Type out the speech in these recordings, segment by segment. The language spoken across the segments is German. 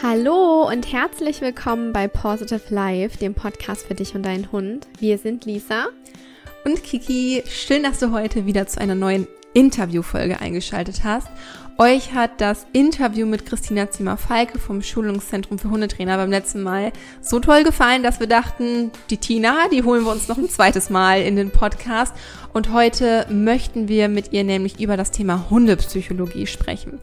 Hallo und herzlich willkommen bei Positive Life, dem Podcast für dich und deinen Hund. Wir sind Lisa und Kiki. Schön, dass du heute wieder zu einer neuen Interviewfolge eingeschaltet hast. Euch hat das Interview mit Christina Zimmer-Falke vom Schulungszentrum für Hundetrainer beim letzten Mal so toll gefallen, dass wir dachten, die Tina, die holen wir uns noch ein zweites Mal in den Podcast. Und heute möchten wir mit ihr nämlich über das Thema Hundepsychologie sprechen.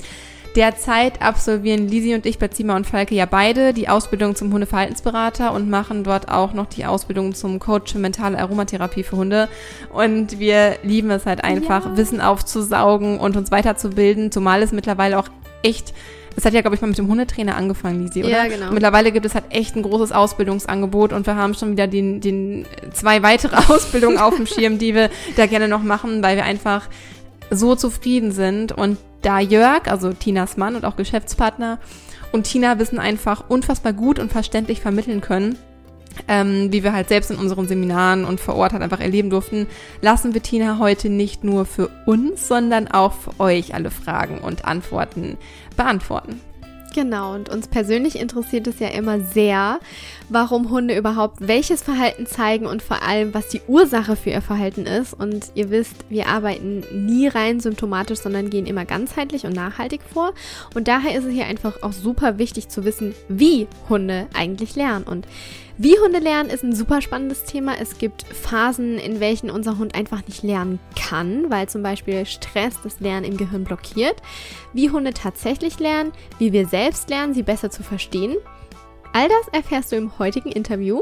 Derzeit absolvieren Lisi und ich bei Zima und Falke ja beide die Ausbildung zum Hundeverhaltensberater und machen dort auch noch die Ausbildung zum Coach für mentale Aromatherapie für Hunde. Und wir lieben es halt einfach, ja. Wissen aufzusaugen und uns weiterzubilden, zumal es mittlerweile auch echt es hat ja, glaube ich, mal mit dem Hundetrainer angefangen, Lisi, oder? Ja, genau. Mittlerweile gibt es halt echt ein großes Ausbildungsangebot und wir haben schon wieder den, den zwei weitere Ausbildungen auf dem Schirm, die wir da gerne noch machen, weil wir einfach so zufrieden sind und da Jörg, also Tinas Mann und auch Geschäftspartner, und Tina Wissen einfach unfassbar gut und verständlich vermitteln können, ähm, wie wir halt selbst in unseren Seminaren und vor Ort halt einfach erleben durften, lassen wir Tina heute nicht nur für uns, sondern auch für euch alle Fragen und Antworten beantworten. Genau, und uns persönlich interessiert es ja immer sehr, warum Hunde überhaupt welches Verhalten zeigen und vor allem, was die Ursache für ihr Verhalten ist. Und ihr wisst, wir arbeiten nie rein symptomatisch, sondern gehen immer ganzheitlich und nachhaltig vor. Und daher ist es hier einfach auch super wichtig zu wissen, wie Hunde eigentlich lernen. Und wie Hunde lernen ist ein super spannendes Thema. Es gibt Phasen, in welchen unser Hund einfach nicht lernen kann, weil zum Beispiel Stress das Lernen im Gehirn blockiert. Wie Hunde tatsächlich lernen, wie wir selbst lernen, sie besser zu verstehen. All das erfährst du im heutigen Interview.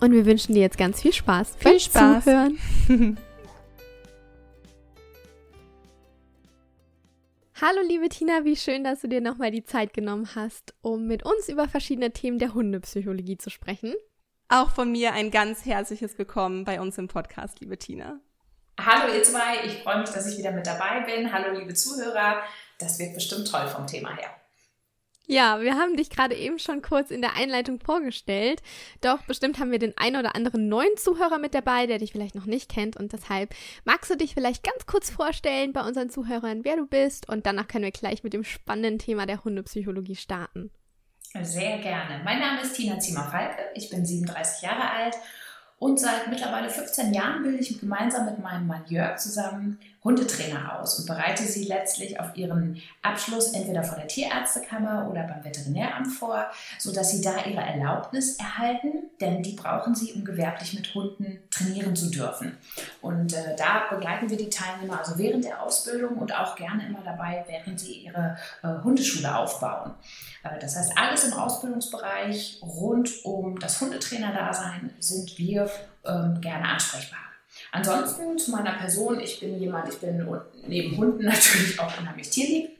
Und wir wünschen dir jetzt ganz viel Spaß. Viel Spaß. Zuhören. Hallo liebe Tina, wie schön, dass du dir nochmal die Zeit genommen hast, um mit uns über verschiedene Themen der Hundepsychologie zu sprechen. Auch von mir ein ganz herzliches Willkommen bei uns im Podcast, liebe Tina. Hallo ihr zwei, ich freue mich, dass ich wieder mit dabei bin. Hallo liebe Zuhörer, das wird bestimmt toll vom Thema her. Ja, wir haben dich gerade eben schon kurz in der Einleitung vorgestellt. Doch bestimmt haben wir den einen oder anderen neuen Zuhörer mit dabei, der dich vielleicht noch nicht kennt. Und deshalb magst du dich vielleicht ganz kurz vorstellen bei unseren Zuhörern, wer du bist. Und danach können wir gleich mit dem spannenden Thema der Hundepsychologie starten. Sehr gerne. Mein Name ist Tina Zimmer-Falke. Ich bin 37 Jahre alt und seit mittlerweile 15 Jahren bilde ich gemeinsam mit meinem Mann Jörg zusammen Hundetrainer aus und bereite sie letztlich auf ihren Abschluss entweder vor der Tierärztekammer oder beim Veterinäramt vor, sodass sie da ihre Erlaubnis erhalten, denn die brauchen sie, um gewerblich mit Hunden trainieren zu dürfen. Und äh, da begleiten wir die Teilnehmer also während der Ausbildung und auch gerne immer dabei, während sie ihre äh, Hundeschule aufbauen. Äh, das heißt, alles im Ausbildungsbereich rund um das Hundetrainer-Dasein sind wir ähm, gerne ansprechbar. Ansonsten zu meiner Person, ich bin jemand, ich bin neben Hunden natürlich auch unheimlich tierlieb.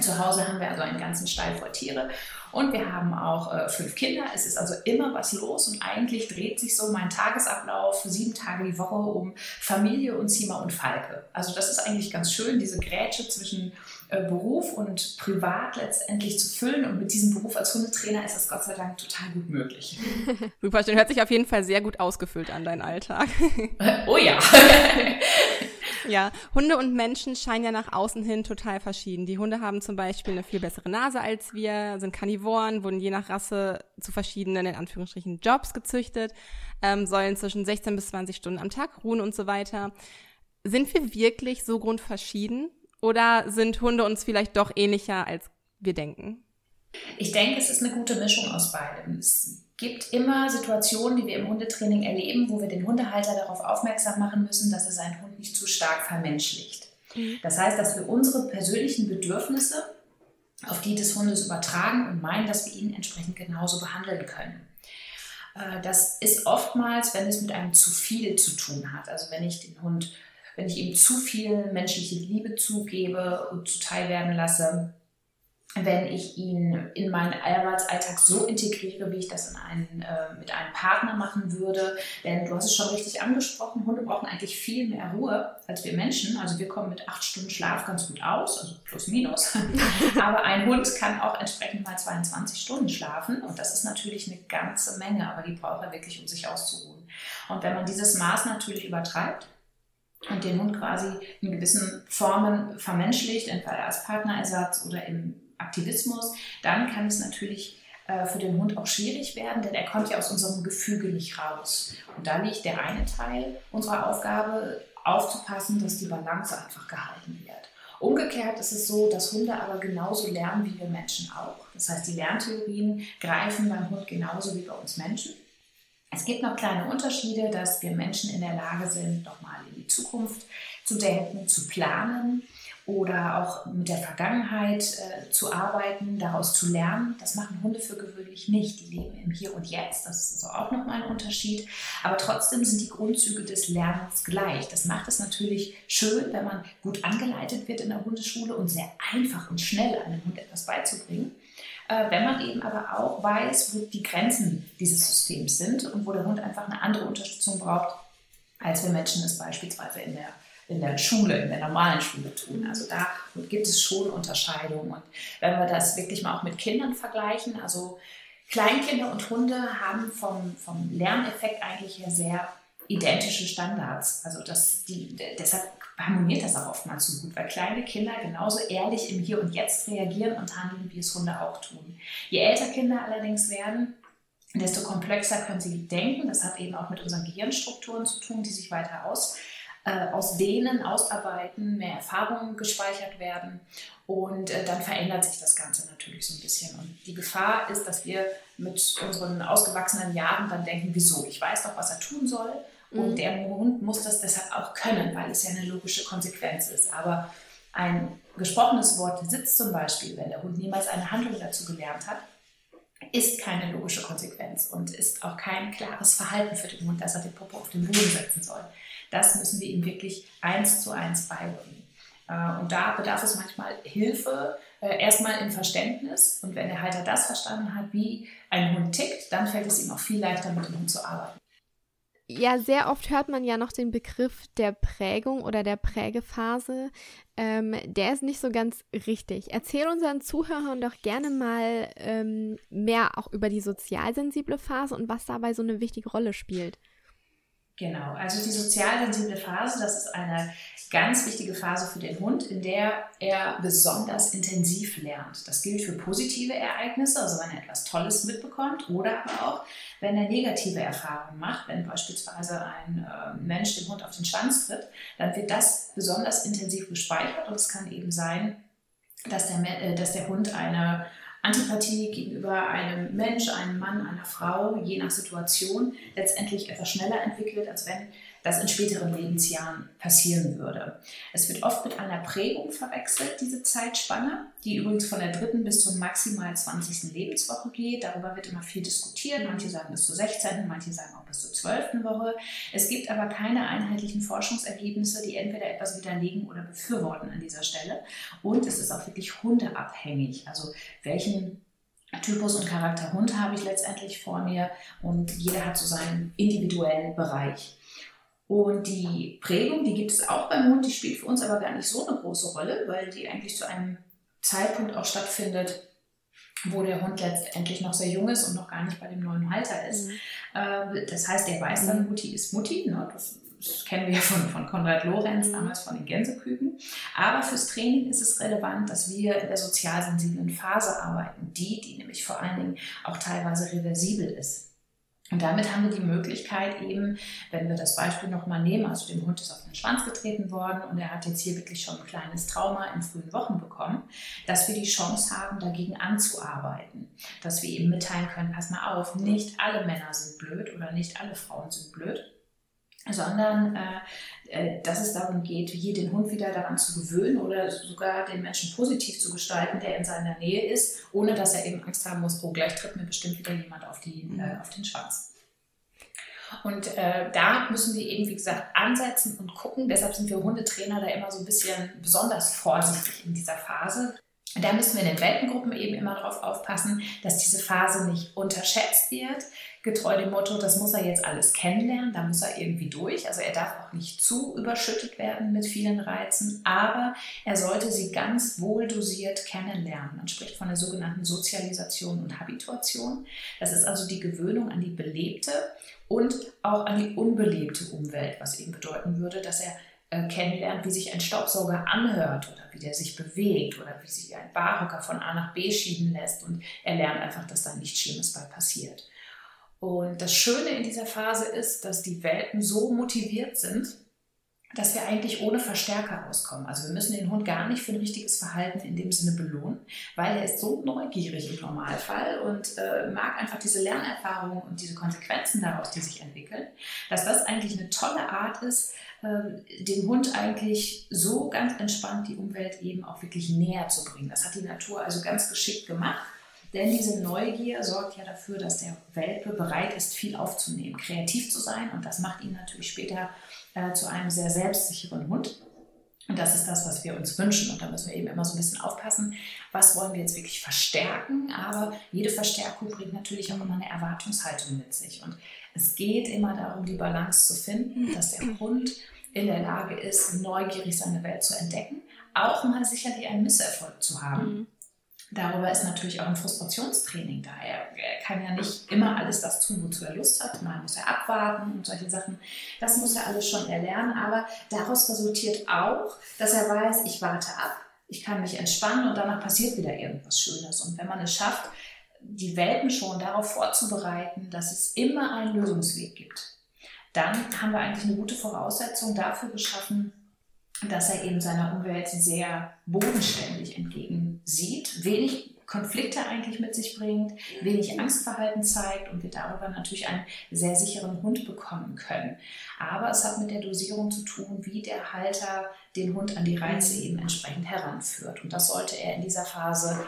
Zu Hause haben wir also einen ganzen Stall voll Tiere und wir haben auch äh, fünf Kinder. Es ist also immer was los und eigentlich dreht sich so mein Tagesablauf sieben Tage die Woche um Familie und Zima und Falke. Also das ist eigentlich ganz schön, diese Grätsche zwischen Beruf und Privat letztendlich zu füllen. Und mit diesem Beruf als Hundetrainer ist das Gott sei Dank total gut möglich. Super schön. Hört sich auf jeden Fall sehr gut ausgefüllt an, deinen Alltag. oh ja. Ja, Hunde und Menschen scheinen ja nach außen hin total verschieden. Die Hunde haben zum Beispiel eine viel bessere Nase als wir, sind Karnivoren, wurden je nach Rasse zu verschiedenen, in Anführungsstrichen, Jobs gezüchtet, ähm, sollen zwischen 16 bis 20 Stunden am Tag ruhen und so weiter. Sind wir wirklich so grundverschieden? Oder sind Hunde uns vielleicht doch ähnlicher, als wir denken? Ich denke, es ist eine gute Mischung aus beidem. Es gibt immer Situationen, die wir im Hundetraining erleben, wo wir den Hundehalter darauf aufmerksam machen müssen, dass er seinen Hund nicht zu stark vermenschlicht. Mhm. Das heißt, dass wir unsere persönlichen Bedürfnisse auf die des Hundes übertragen und meinen, dass wir ihn entsprechend genauso behandeln können. Äh, das ist oftmals, wenn es mit einem zu viel zu tun hat. Also wenn ich den Hund wenn ich ihm zu viel menschliche Liebe zugebe und zuteil werden lasse, wenn ich ihn in meinen Arbeitsalltag so integriere, wie ich das einen, äh, mit einem Partner machen würde. Denn du hast es schon richtig angesprochen, Hunde brauchen eigentlich viel mehr Ruhe als wir Menschen. Also wir kommen mit acht Stunden Schlaf ganz gut aus, also plus minus. aber ein Hund kann auch entsprechend mal 22 Stunden schlafen und das ist natürlich eine ganze Menge, aber die braucht er wirklich, um sich auszuruhen. Und wenn man dieses Maß natürlich übertreibt, und den Hund quasi in gewissen Formen vermenschlicht, entweder als Partnerersatz oder im Aktivismus, dann kann es natürlich äh, für den Hund auch schwierig werden, denn er kommt ja aus unserem Gefüge nicht raus. Und da liegt der eine Teil unserer Aufgabe, aufzupassen, dass die Balance einfach gehalten wird. Umgekehrt ist es so, dass Hunde aber genauso lernen wie wir Menschen auch. Das heißt, die Lerntheorien greifen beim Hund genauso wie bei uns Menschen. Es gibt noch kleine Unterschiede, dass wir Menschen in der Lage sind, nochmal in Zukunft zu denken, zu planen oder auch mit der Vergangenheit äh, zu arbeiten, daraus zu lernen. Das machen Hunde für gewöhnlich nicht. Die leben im Hier und Jetzt. Das ist also auch nochmal ein Unterschied. Aber trotzdem sind die Grundzüge des Lernens gleich. Das macht es natürlich schön, wenn man gut angeleitet wird in der Hundeschule und sehr einfach und schnell einem Hund etwas beizubringen. Äh, wenn man eben aber auch weiß, wo die Grenzen dieses Systems sind und wo der Hund einfach eine andere Unterstützung braucht, als wir Menschen es beispielsweise in der in der Schule, in der normalen Schule tun. Also da gibt es schon Unterscheidungen. Und wenn wir das wirklich mal auch mit Kindern vergleichen, also Kleinkinder und Hunde haben vom, vom Lerneffekt eigentlich sehr identische Standards. Also das, die, deshalb harmoniert das auch oftmals so gut, weil kleine Kinder genauso ehrlich im Hier und Jetzt reagieren und handeln, wie es Hunde auch tun. Je älter Kinder allerdings werden, desto komplexer können sie denken. Das hat eben auch mit unseren Gehirnstrukturen zu tun, die sich weiter aus äh, aus denen ausarbeiten, mehr Erfahrungen gespeichert werden und äh, dann verändert sich das Ganze natürlich so ein bisschen. Und die Gefahr ist, dass wir mit unseren ausgewachsenen Jahren dann denken, wieso, ich weiß doch, was er tun soll und mhm. der Hund muss das deshalb auch können, weil es ja eine logische Konsequenz ist. Aber ein gesprochenes Wort Sitz zum Beispiel, wenn der Hund niemals eine Handlung dazu gelernt hat, ist keine logische Konsequenz und ist auch kein klares Verhalten für den Hund, dass er den Popo auf den Boden setzen soll. Das müssen wir ihm wirklich eins zu eins beibringen. Äh, und da bedarf es manchmal Hilfe, äh, erstmal im Verständnis. Und wenn der Halter das verstanden hat, wie ein Hund tickt, dann fällt es ihm auch viel leichter, mit dem Hund zu arbeiten. Ja, sehr oft hört man ja noch den Begriff der Prägung oder der Prägephase. Ähm, der ist nicht so ganz richtig. Erzähl unseren Zuhörern doch gerne mal ähm, mehr auch über die sozialsensible Phase und was dabei so eine wichtige Rolle spielt. Genau, also die sozialsensible Phase, das ist eine ganz wichtige Phase für den Hund, in der er besonders intensiv lernt. Das gilt für positive Ereignisse, also wenn er etwas Tolles mitbekommt oder aber auch, wenn er negative Erfahrungen macht, wenn beispielsweise ein äh, Mensch dem Hund auf den Schwanz tritt, dann wird das besonders intensiv gespeichert und es kann eben sein, dass der, äh, dass der Hund eine Antipathie gegenüber einem Mensch, einem Mann, einer Frau, je nach Situation, letztendlich etwas schneller entwickelt, als wenn das in späteren Lebensjahren passieren würde. Es wird oft mit einer Prägung verwechselt, diese Zeitspanne, die übrigens von der dritten bis zur maximal 20. Lebenswoche geht. Darüber wird immer viel diskutiert. Manche sagen bis zur 16., manche sagen auch bis zur 12. Woche. Es gibt aber keine einheitlichen Forschungsergebnisse, die entweder etwas widerlegen oder befürworten an dieser Stelle. Und es ist auch wirklich hundeabhängig. Also welchen Typus und Charakter Hund habe ich letztendlich vor mir und jeder hat so seinen individuellen Bereich. Und die Prägung, die gibt es auch beim Hund, die spielt für uns aber gar nicht so eine große Rolle, weil die eigentlich zu einem Zeitpunkt auch stattfindet, wo der Hund letztendlich noch sehr jung ist und noch gar nicht bei dem neuen Halter ist. Mhm. Äh, das heißt, der weiß dann. Mutti ist Mutti. Ne? Das, das, kennen wir ja von, von Konrad Lorenz, mhm. damals von den Gänseküken. Aber fürs Training ist es relevant, dass wir in der sozialsensiblen Phase arbeiten, die, die nämlich vor allen Dingen auch teilweise reversibel ist. Und damit haben wir die Möglichkeit eben, wenn wir das Beispiel nochmal nehmen, also dem Hund ist auf den Schwanz getreten worden und er hat jetzt hier wirklich schon ein kleines Trauma in frühen Wochen bekommen, dass wir die Chance haben, dagegen anzuarbeiten. Dass wir eben mitteilen können, pass mal auf, nicht alle Männer sind blöd oder nicht alle Frauen sind blöd, sondern äh, äh, dass es darum geht, hier den Hund wieder daran zu gewöhnen oder sogar den Menschen positiv zu gestalten, der in seiner Nähe ist, ohne dass er eben Angst haben muss, oh, gleich tritt mir bestimmt wieder jemand auf, die, mhm. äh, auf den Schwanz. Und äh, da müssen wir eben, wie gesagt, ansetzen und gucken. Deshalb sind wir Hundetrainer da immer so ein bisschen besonders vorsichtig in dieser Phase. Da müssen wir in den Welpengruppen eben immer darauf aufpassen, dass diese Phase nicht unterschätzt wird, getreu dem Motto, das muss er jetzt alles kennenlernen, da muss er irgendwie durch. Also er darf auch nicht zu überschüttet werden mit vielen Reizen, aber er sollte sie ganz wohl dosiert kennenlernen. Man spricht von der sogenannten Sozialisation und Habituation. Das ist also die Gewöhnung an die belebte und auch an die unbelebte Umwelt, was eben bedeuten würde, dass er äh, kennenlernt, wie sich ein Staubsauger anhört oder wie der sich bewegt oder wie sich ein Barhocker von A nach B schieben lässt. Und er lernt einfach, dass da nichts Schlimmes bei passiert. Und das Schöne in dieser Phase ist, dass die Welpen so motiviert sind, dass wir eigentlich ohne Verstärker auskommen. Also wir müssen den Hund gar nicht für ein richtiges Verhalten in dem Sinne belohnen, weil er ist so neugierig im Normalfall und äh, mag einfach diese Lernerfahrung und diese Konsequenzen daraus, die sich entwickeln, dass das eigentlich eine tolle Art ist, äh, dem Hund eigentlich so ganz entspannt die Umwelt eben auch wirklich näher zu bringen. Das hat die Natur also ganz geschickt gemacht. Denn diese Neugier sorgt ja dafür, dass der Welpe bereit ist, viel aufzunehmen, kreativ zu sein. Und das macht ihn natürlich später äh, zu einem sehr selbstsicheren Hund. Und das ist das, was wir uns wünschen. Und da müssen wir eben immer so ein bisschen aufpassen, was wollen wir jetzt wirklich verstärken. Aber jede Verstärkung bringt natürlich auch immer eine Erwartungshaltung mit sich. Und es geht immer darum, die Balance zu finden, dass der Hund in der Lage ist, neugierig seine Welt zu entdecken, auch mal sicherlich einen Misserfolg zu haben. Mhm. Darüber ist natürlich auch ein Frustrationstraining da. Er, kann ja nicht immer alles das tun, wozu er Lust hat. Mal muss er abwarten und solche Sachen. Das muss er alles schon erlernen. Aber daraus resultiert auch, dass er weiß, ich warte ab, ich kann mich entspannen und danach passiert wieder irgendwas Schönes. Und wenn man es schafft, die Welten schon darauf vorzubereiten, dass es immer einen Lösungsweg gibt, dann haben wir eigentlich eine gute Voraussetzung dafür geschaffen, dass er eben seiner Umwelt sehr bodenständig entgegensieht, wenig Konflikte eigentlich mit sich bringt, wenig Angstverhalten zeigt und wir darüber natürlich einen sehr sicheren Hund bekommen können. Aber es hat mit der Dosierung zu tun, wie der Halter den Hund an die Reize eben entsprechend heranführt. Und das sollte er in dieser Phase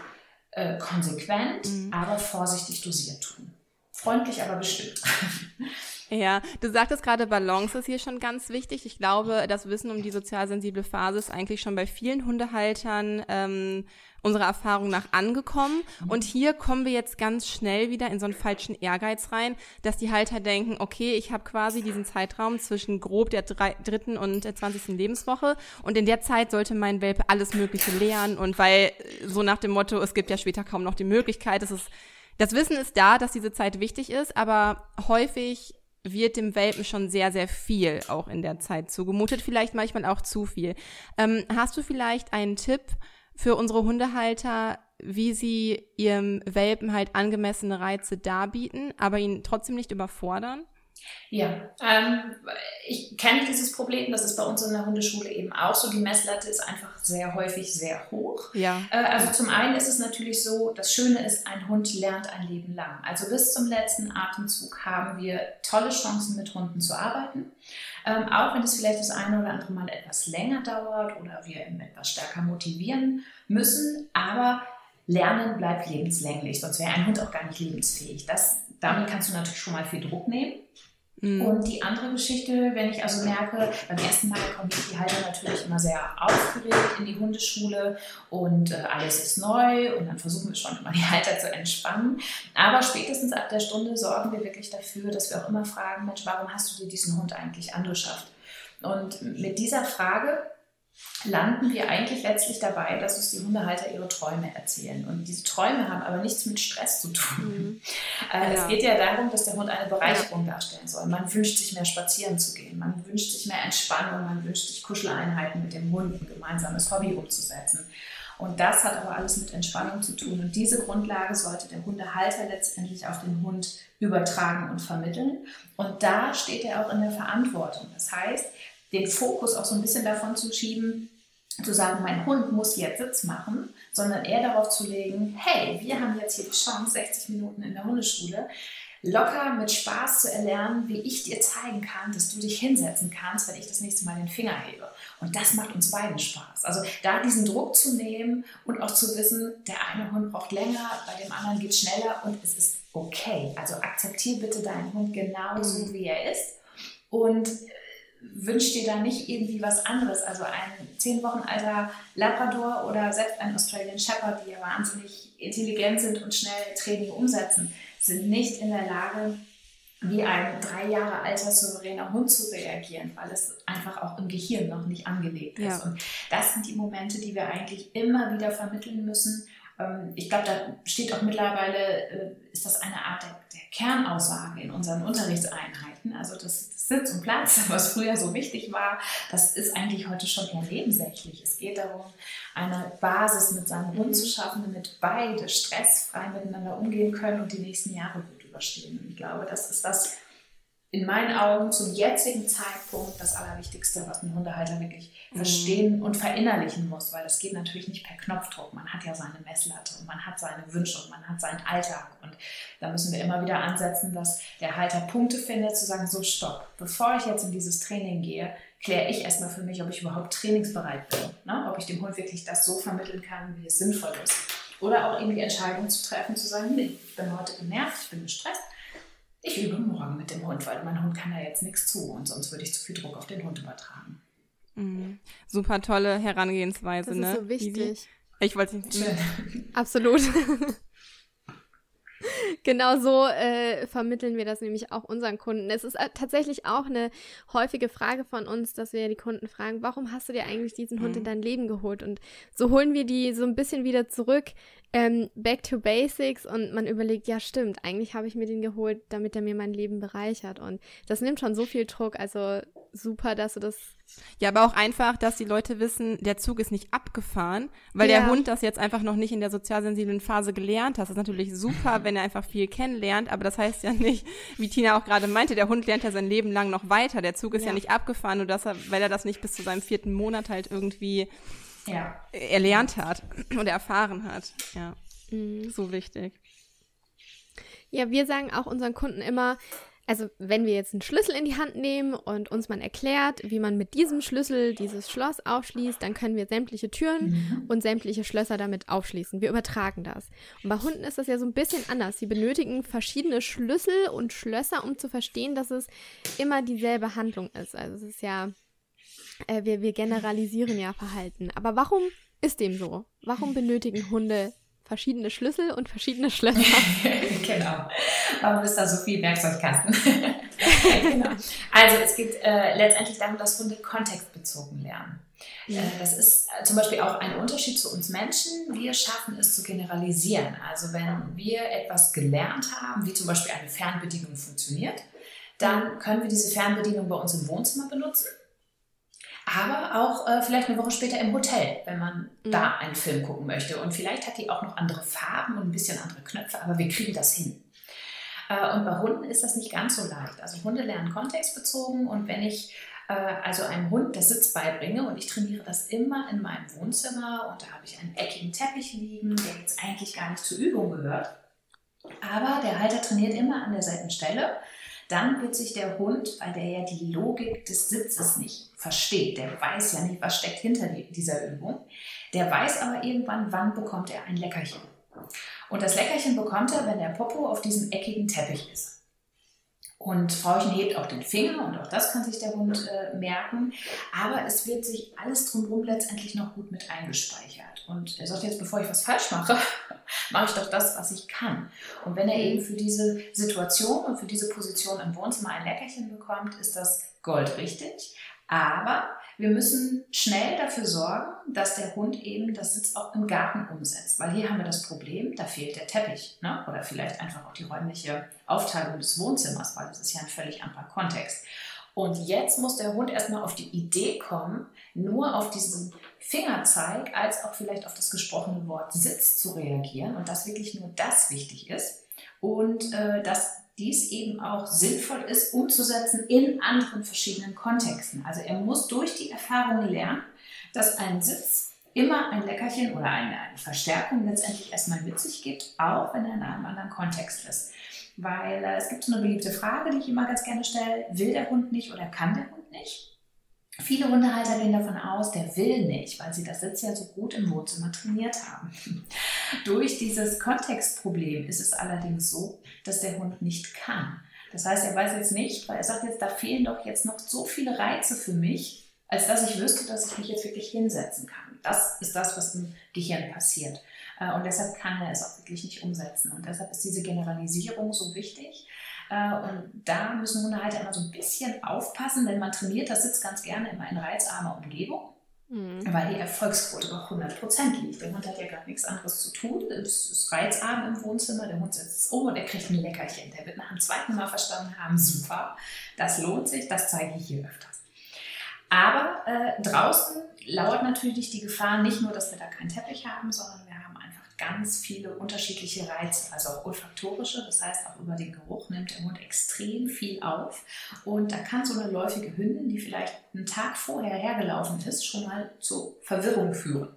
äh, konsequent, mhm. aber vorsichtig dosiert tun. Freundlich, aber bestimmt. Ja, du sagtest gerade, Balance ist hier schon ganz wichtig. Ich glaube, das Wissen um die sozial sensible Phase ist eigentlich schon bei vielen Hundehaltern ähm, unserer Erfahrung nach angekommen. Und hier kommen wir jetzt ganz schnell wieder in so einen falschen Ehrgeiz rein, dass die Halter denken, okay, ich habe quasi diesen Zeitraum zwischen grob der drei, dritten und der 20. Lebenswoche und in der Zeit sollte mein Welpe alles Mögliche lernen und weil so nach dem Motto, es gibt ja später kaum noch die Möglichkeit, es ist das Wissen ist da, dass diese Zeit wichtig ist, aber häufig wird dem Welpen schon sehr, sehr viel auch in der Zeit zugemutet, vielleicht manchmal auch zu viel. Ähm, hast du vielleicht einen Tipp für unsere Hundehalter, wie sie ihrem Welpen halt angemessene Reize darbieten, aber ihn trotzdem nicht überfordern? Ja, ähm, ich kenne dieses Problem, das ist bei uns in der Hundeschule eben auch so. Die Messlatte ist einfach sehr häufig sehr hoch. Ja. Äh, also zum einen ist es natürlich so, das Schöne ist, ein Hund lernt ein Leben lang. Also bis zum letzten Atemzug haben wir tolle Chancen, mit Hunden zu arbeiten. Ähm, auch wenn es vielleicht das eine oder andere Mal etwas länger dauert oder wir ihn etwas stärker motivieren müssen. Aber Lernen bleibt lebenslänglich, sonst wäre ein Hund auch gar nicht lebensfähig. Das, damit kannst du natürlich schon mal viel Druck nehmen. Mhm. Und die andere Geschichte, wenn ich also merke, beim ersten Mal kommen die Halter natürlich immer sehr aufgeregt in die Hundeschule und äh, alles ist neu und dann versuchen wir schon immer die Halter zu entspannen. Aber spätestens ab der Stunde sorgen wir wirklich dafür, dass wir auch immer fragen, Mensch, warum hast du dir diesen Hund eigentlich angeschafft? Und mit dieser Frage landen wir eigentlich letztlich dabei, dass uns die Hundehalter ihre Träume erzählen. Und diese Träume haben aber nichts mit Stress zu tun. Mhm. Äh, ja. Es geht ja darum, dass der Hund eine Bereicherung ja. darstellen soll. Man wünscht sich mehr spazieren zu gehen, man wünscht sich mehr Entspannung, man wünscht sich Kuscheleinheiten mit dem Hund, ein gemeinsames Hobby umzusetzen. Und das hat aber alles mit Entspannung zu tun. Und diese Grundlage sollte der Hundehalter letztendlich auf den Hund übertragen und vermitteln. Und da steht er auch in der Verantwortung. Das heißt, den Fokus auch so ein bisschen davon zu schieben, zu sagen, mein Hund muss jetzt Sitz machen, sondern eher darauf zu legen, hey, wir haben jetzt hier die Chance, 60 Minuten in der Hundeschule, locker mit Spaß zu erlernen, wie ich dir zeigen kann, dass du dich hinsetzen kannst, wenn ich das nächste Mal den Finger hebe. Und das macht uns beiden Spaß. Also da diesen Druck zu nehmen und auch zu wissen, der eine Hund braucht länger, bei dem anderen geht schneller und es ist okay. Also akzeptiere bitte deinen Hund genauso, mhm. wie er ist. Und wünscht dir da nicht irgendwie was anderes. Also ein zehn Wochen alter Labrador oder selbst ein Australian Shepherd, die ja wahnsinnig intelligent sind und schnell Training umsetzen, sind nicht in der Lage, wie ein drei Jahre alter souveräner Hund zu reagieren, weil es einfach auch im Gehirn noch nicht angelegt ist. Ja. Und das sind die Momente, die wir eigentlich immer wieder vermitteln müssen. Ähm, ich glaube, da steht auch mittlerweile, äh, ist das eine Art der, der Kernaussage in unseren Unterrichtseinheiten möchten. Also das, das Sitz und Platz, was früher so wichtig war, das ist eigentlich heute schon eher nebensächlich. Es geht darum, eine Basis mit seinem Hund zu schaffen, damit beide stressfrei miteinander umgehen können und die nächsten Jahre gut überstehen. Und ich glaube, das ist das, in meinen Augen zum jetzigen Zeitpunkt das Allerwichtigste, was ein Hundehalter wirklich mhm. verstehen und verinnerlichen muss, weil das geht natürlich nicht per Knopfdruck. Man hat ja seine Messlatte und man hat seine Wünsche und man hat seinen Alltag. Und da müssen wir immer wieder ansetzen, dass der Halter Punkte findet, zu sagen, so stopp, bevor ich jetzt in dieses Training gehe, kläre ich erstmal für mich, ob ich überhaupt trainingsbereit bin. Ne? Ob ich dem Hund wirklich das so vermitteln kann, wie es sinnvoll ist. Oder auch eben die Entscheidung zu treffen, zu sagen, nee, ich bin heute genervt, ich bin gestresst ich übe morgen mit dem Hund, weil mein Hund kann da jetzt nichts zu und sonst würde ich zu viel Druck auf den Hund übertragen. Mhm. Super tolle Herangehensweise, das ne? ist so wichtig. Ich wollte nicht. Absolut. genau so äh, vermitteln wir das nämlich auch unseren Kunden. Es ist äh, tatsächlich auch eine häufige Frage von uns, dass wir die Kunden fragen, warum hast du dir eigentlich diesen Hund in mhm. dein Leben geholt? Und so holen wir die so ein bisschen wieder zurück, ähm, back to basics und man überlegt, ja stimmt, eigentlich habe ich mir den geholt, damit er mir mein Leben bereichert. Und das nimmt schon so viel Druck. Also super, dass du das ja, aber auch einfach, dass die Leute wissen, der Zug ist nicht abgefahren, weil ja. der Hund das jetzt einfach noch nicht in der sozialsensiblen Phase gelernt hat. Das ist natürlich super, wenn er einfach viel kennenlernt, aber das heißt ja nicht, wie Tina auch gerade meinte, der Hund lernt ja sein Leben lang noch weiter. Der Zug ist ja, ja nicht abgefahren, nur dass er, weil er das nicht bis zu seinem vierten Monat halt irgendwie ja. erlernt hat oder erfahren hat. Ja, mhm. so wichtig. Ja, wir sagen auch unseren Kunden immer, also wenn wir jetzt einen Schlüssel in die Hand nehmen und uns man erklärt, wie man mit diesem Schlüssel dieses Schloss aufschließt, dann können wir sämtliche Türen mhm. und sämtliche Schlösser damit aufschließen. Wir übertragen das. Und bei Hunden ist das ja so ein bisschen anders. Sie benötigen verschiedene Schlüssel und Schlösser, um zu verstehen, dass es immer dieselbe Handlung ist. Also es ist ja, äh, wir, wir generalisieren ja Verhalten. Aber warum ist dem so? Warum benötigen Hunde verschiedene Schlüssel und verschiedene Schlösser. genau. Warum ist da so viel Werkzeugkasten? genau. Also es geht äh, letztendlich darum, dass Hunde kontextbezogen lernen. Ja. Äh, das ist äh, zum Beispiel auch ein Unterschied zu uns Menschen. Wir schaffen es zu generalisieren. Also wenn wir etwas gelernt haben, wie zum Beispiel eine Fernbedienung funktioniert, dann können wir diese Fernbedienung bei uns im Wohnzimmer benutzen aber auch äh, vielleicht eine Woche später im Hotel, wenn man mhm. da einen Film gucken möchte. Und vielleicht hat die auch noch andere Farben und ein bisschen andere Knöpfe, aber wir kriegen das hin. Äh, und bei Hunden ist das nicht ganz so leicht. Also Hunde lernen kontextbezogen und wenn ich äh, also einem Hund das Sitz beibringe und ich trainiere das immer in meinem Wohnzimmer und da habe ich einen eckigen Teppich liegen, der jetzt eigentlich gar nicht zur Übung gehört. Aber der Halter trainiert immer an derselben Stelle dann wird sich der Hund, weil der ja die Logik des Sitzes nicht versteht, der weiß ja nicht, was steckt hinter dieser Übung, der weiß aber irgendwann, wann bekommt er ein Leckerchen. Und das Leckerchen bekommt er, wenn der Popo auf diesem eckigen Teppich ist. Und Frauchen hebt auch den Finger und auch das kann sich der Hund äh, merken. Aber es wird sich alles drumherum letztendlich noch gut mit eingespeichert. Und er sagt jetzt, bevor ich was falsch mache, mache ich doch das, was ich kann. Und wenn er eben für diese Situation und für diese Position im Wohnzimmer ein Leckerchen bekommt, ist das goldrichtig. Aber wir müssen schnell dafür sorgen, dass der Hund eben das Sitz auch im Garten umsetzt. Weil hier haben wir das Problem, da fehlt der Teppich. Ne? Oder vielleicht einfach auch die räumliche Aufteilung des Wohnzimmers, weil das ist ja ein völlig anderer Kontext. Und jetzt muss der Hund erstmal auf die Idee kommen, nur auf diesen Fingerzeig als auch vielleicht auf das gesprochene Wort Sitz zu reagieren und dass wirklich nur das wichtig ist und äh, dass dies eben auch sinnvoll ist, umzusetzen in anderen verschiedenen Kontexten. Also er muss durch die Erfahrung lernen, dass ein Sitz immer ein Leckerchen oder eine, eine Verstärkung letztendlich erstmal mit sich gibt, auch wenn er in einem anderen Kontext ist. Weil äh, es gibt so eine beliebte Frage, die ich immer ganz gerne stelle, will der Hund nicht oder kann der Hund nicht? Viele Hundehalter gehen davon aus, der will nicht, weil sie das Sitz ja so gut im Wohnzimmer trainiert haben. Durch dieses Kontextproblem ist es allerdings so, dass der Hund nicht kann. Das heißt, er weiß jetzt nicht, weil er sagt jetzt, da fehlen doch jetzt noch so viele Reize für mich, als dass ich wüsste, dass ich mich jetzt wirklich hinsetzen kann. Das ist das, was im Gehirn passiert. Äh, und deshalb kann er es auch wirklich nicht umsetzen. Und deshalb ist diese Generalisierung so wichtig. Äh, und da müssen Hundehalter immer so ein bisschen aufpassen, denn man trainiert das Sitz ganz gerne immer in reizarmer Umgebung. Mhm. Weil die Erfolgsquote bei 100% liegt. Der Hund hat ja gar nichts anderes zu tun. Es ist Reizabend im Wohnzimmer, der Hund setzt es um und er kriegt ein Leckerchen. Der wird nach dem zweiten Mal verstanden haben, super, das lohnt sich, das zeige ich hier öfters. Aber äh, draußen lauert natürlich die Gefahr nicht nur, dass wir da keinen Teppich haben, sondern wir ganz viele unterschiedliche Reize, also auch olfaktorische, das heißt auch über den Geruch nimmt der Hund extrem viel auf. Und da kann so eine läufige Hündin, die vielleicht einen Tag vorher hergelaufen ist, schon mal zu Verwirrung führen.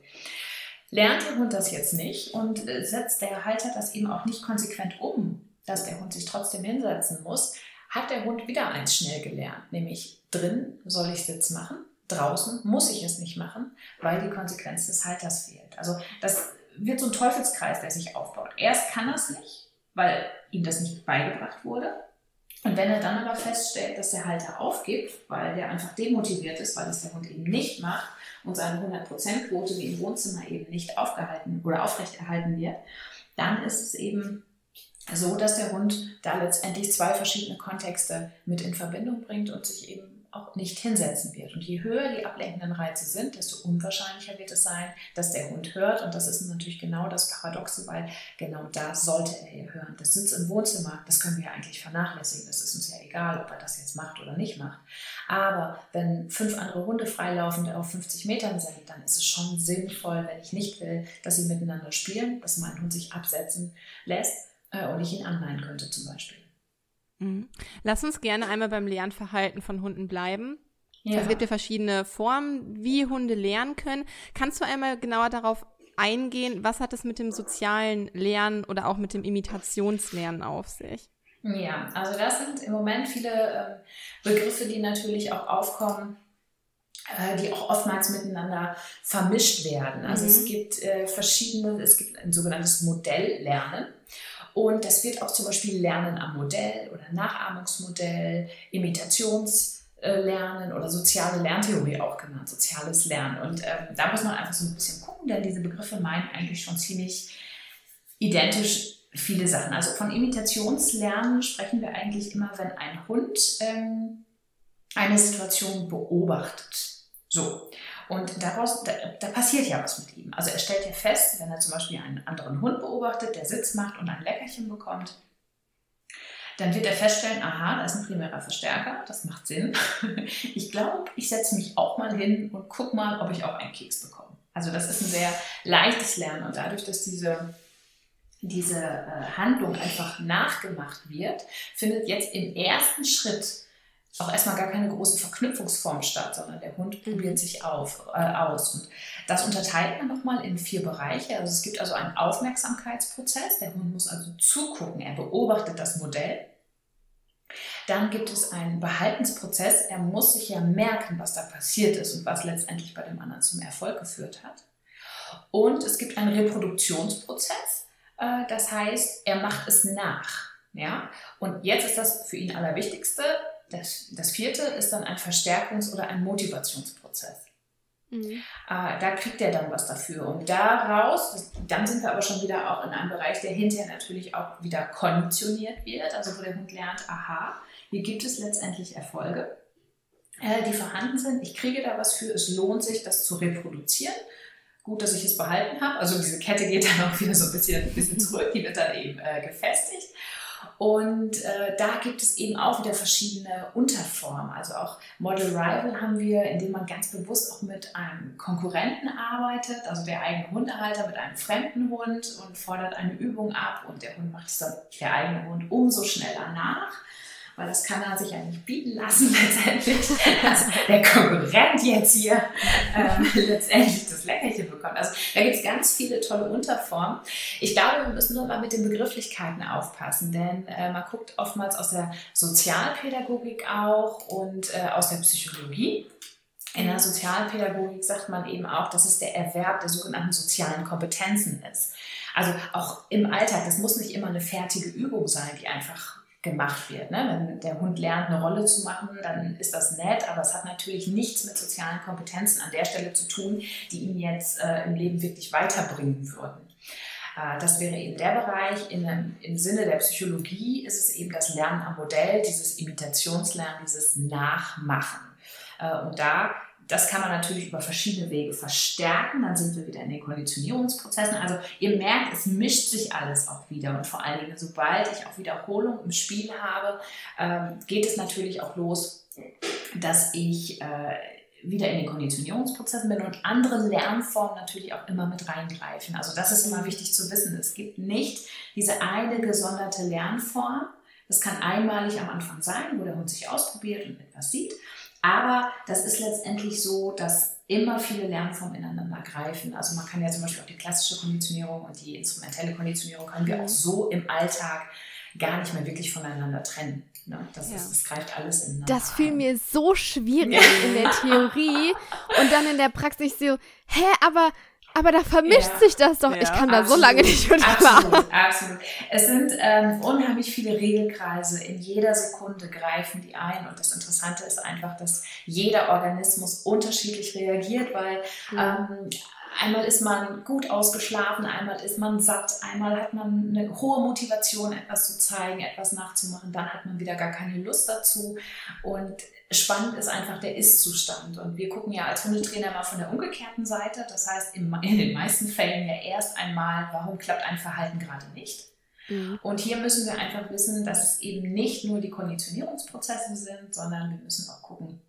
Lernt der Hund das jetzt nicht und äh, setzt der Halter das eben auch nicht konsequent um, dass der Hund sich trotzdem hinsetzen muss, hat der Hund wieder eins schnell gelernt, nämlich drin soll ich Sitz machen, draußen muss ich es nicht machen, weil die Konsequenz des Halters fehlt. Also das wird so ein Teufelskreis, der sich aufbaut. Erst kann er es nicht, weil ihm das nicht beigebracht wurde. Und wenn er dann aber feststellt, dass der Halter aufgibt, weil der einfach demotiviert ist, weil es der Hund eben nicht macht und seine 100%-Quote wie im Wohnzimmer eben nicht aufgehalten oder aufrechterhalten wird, dann ist es eben so, dass der Hund da letztendlich zwei verschiedene Kontexte mit in Verbindung bringt und sich eben auch nicht hinsetzen wird. Und je höher die ablenkenden Reize sind, desto unwahrscheinlicher wird es sein, dass der Hund hört. Und das ist natürlich genau das Paradoxe, weil genau da sollte er hören. Das Sitz im Wohnzimmer, das können wir eigentlich vernachlässigen. Das ist uns ja egal, ob er das jetzt macht oder nicht macht. Aber wenn fünf andere Hunde freilaufend auf 50 Metern sind, dann ist es schon sinnvoll, wenn ich nicht will, dass sie miteinander spielen, dass mein Hund sich absetzen lässt äh, und ich ihn anleihen könnte zum Beispiel. Mhm. Lass uns gerne einmal beim Lernverhalten von Hunden bleiben. Ja. Es gibt ja verschiedene Formen, wie Hunde lernen können. Kannst du einmal genauer darauf eingehen, was hat es mit dem sozialen Lernen oder auch mit dem Imitationslernen auf sich? Ja, also das sind im Moment viele äh, Begriffe, die natürlich auch aufkommen, äh, die auch oftmals miteinander vermischt werden. Also mhm. es gibt äh, verschiedene, es gibt ein sogenanntes Modelllernen. Und das wird auch zum Beispiel Lernen am Modell oder Nachahmungsmodell, Imitationslernen oder soziale Lerntheorie auch genannt, soziales Lernen. Und ähm, da muss man einfach so ein bisschen gucken, denn diese Begriffe meinen eigentlich schon ziemlich identisch viele Sachen. Also von Imitationslernen sprechen wir eigentlich immer, wenn ein Hund ähm, eine Situation beobachtet. So. Und daraus, da, da, passiert ja was mit ihm. Also er stellt ja fest, wenn er zum Beispiel einen anderen Hund beobachtet, der Sitz macht und ein Leckerchen bekommt, dann wird er feststellen, aha, da ist ein primärer Verstärker, das macht Sinn. Ich glaube, ich setze mich auch mal hin und gucke mal, ob ich auch einen Keks bekomme. Also das ist ein sehr leichtes Lernen und dadurch, dass diese, diese äh, Handlung einfach nachgemacht wird, findet jetzt im ersten Schritt auch erstmal gar keine große Verknüpfungsform statt, sondern der Hund mhm. probiert sich auf, äh, aus. Und das unterteilt man nochmal in vier Bereiche. Also es gibt also einen Aufmerksamkeitsprozess. Der Hund muss also zugucken. Er beobachtet das Modell. Dann gibt es einen Behaltensprozess. Er muss sich ja merken, was da passiert ist und was letztendlich bei dem anderen zum Erfolg geführt hat. Und es gibt einen Reproduktionsprozess. Äh, das heißt, er macht es nach. Ja? Und jetzt ist das für ihn Allerwichtigste das, das vierte ist dann ein Verstärkungs- oder ein Motivationsprozess. Mhm. Äh, da kriegt er dann was dafür. Und daraus, das, dann sind wir aber schon wieder auch in einem Bereich, der hinterher natürlich auch wieder konditioniert wird, also wo der Hund lernt, aha, hier gibt es letztendlich Erfolge, äh, die vorhanden sind. Ich kriege da was für, es lohnt sich, das zu reproduzieren. Gut, dass ich es behalten habe. Also diese Kette geht dann auch wieder so ein bisschen, ein bisschen zurück, die wird dann eben äh, gefestigt. Und äh, da gibt es eben auch wieder verschiedene Unterformen. Also auch Model Rival haben wir, indem man ganz bewusst auch mit einem Konkurrenten arbeitet, also der eigene Hundehalter mit einem fremden Hund und fordert eine Übung ab und der Hund macht es dann der eigene Hund umso schneller nach weil das kann er sich ja nicht bieten lassen letztendlich, dass der Konkurrent jetzt hier ähm, letztendlich das Leckerchen bekommt. Also da gibt es ganz viele tolle Unterformen. Ich glaube, wir müssen nur mal mit den Begrifflichkeiten aufpassen, denn äh, man guckt oftmals aus der Sozialpädagogik auch und äh, aus der Psychologie. In der Sozialpädagogik sagt man eben auch, dass es der Erwerb der sogenannten sozialen Kompetenzen ist. Also auch im Alltag, das muss nicht immer eine fertige Übung sein, die einfach gemacht wird. Ne? Wenn der Hund lernt, eine Rolle zu machen, dann ist das nett, aber es hat natürlich nichts mit sozialen Kompetenzen an der Stelle zu tun, die ihn jetzt äh, im Leben wirklich weiterbringen würden. Äh, das wäre eben der Bereich. In, Im Sinne der Psychologie ist es eben das Lernen am Modell, dieses Imitationslernen, dieses Nachmachen. Äh, und da das kann man natürlich über verschiedene Wege verstärken. Dann sind wir wieder in den Konditionierungsprozessen. Also ihr merkt, es mischt sich alles auch wieder. Und vor allen Dingen, sobald ich auch Wiederholung im Spiel habe, ähm, geht es natürlich auch los, dass ich äh, wieder in den Konditionierungsprozessen bin und andere Lernformen natürlich auch immer mit reingreifen. Also das ist immer wichtig zu wissen. Es gibt nicht diese eine gesonderte Lernform. Das kann einmalig am Anfang sein, wo der Hund sich ausprobiert und etwas sieht. Aber das ist letztendlich so, dass immer viele Lernformen ineinander greifen. Also man kann ja zum Beispiel auch die klassische Konditionierung und die instrumentelle Konditionierung können wir auch so im Alltag gar nicht mehr wirklich voneinander trennen. Ne? Das, ja. ist, das greift alles ineinander. Das fiel mir so schwierig in der Theorie und dann in der Praxis so, hä, aber aber da vermischt ja. sich das doch. Ja, ich kann da so lange nicht mit Absolut, absolut. Es sind ähm, unheimlich viele Regelkreise. In jeder Sekunde greifen die ein. Und das Interessante ist einfach, dass jeder Organismus unterschiedlich reagiert, weil ähm, einmal ist man gut ausgeschlafen, einmal ist man satt, einmal hat man eine hohe Motivation, etwas zu zeigen, etwas nachzumachen, dann hat man wieder gar keine Lust dazu. Und spannend ist einfach der Ist-Zustand. Und wir gucken ja als Hundetrainer mal von der umgekehrten Seite. Das heißt, in den meisten Fällen ja erst einmal, warum klappt ein Verhalten gerade nicht. Mhm. Und hier müssen wir einfach wissen, dass es eben nicht nur die Konditionierungsprozesse sind, sondern wir müssen auch gucken,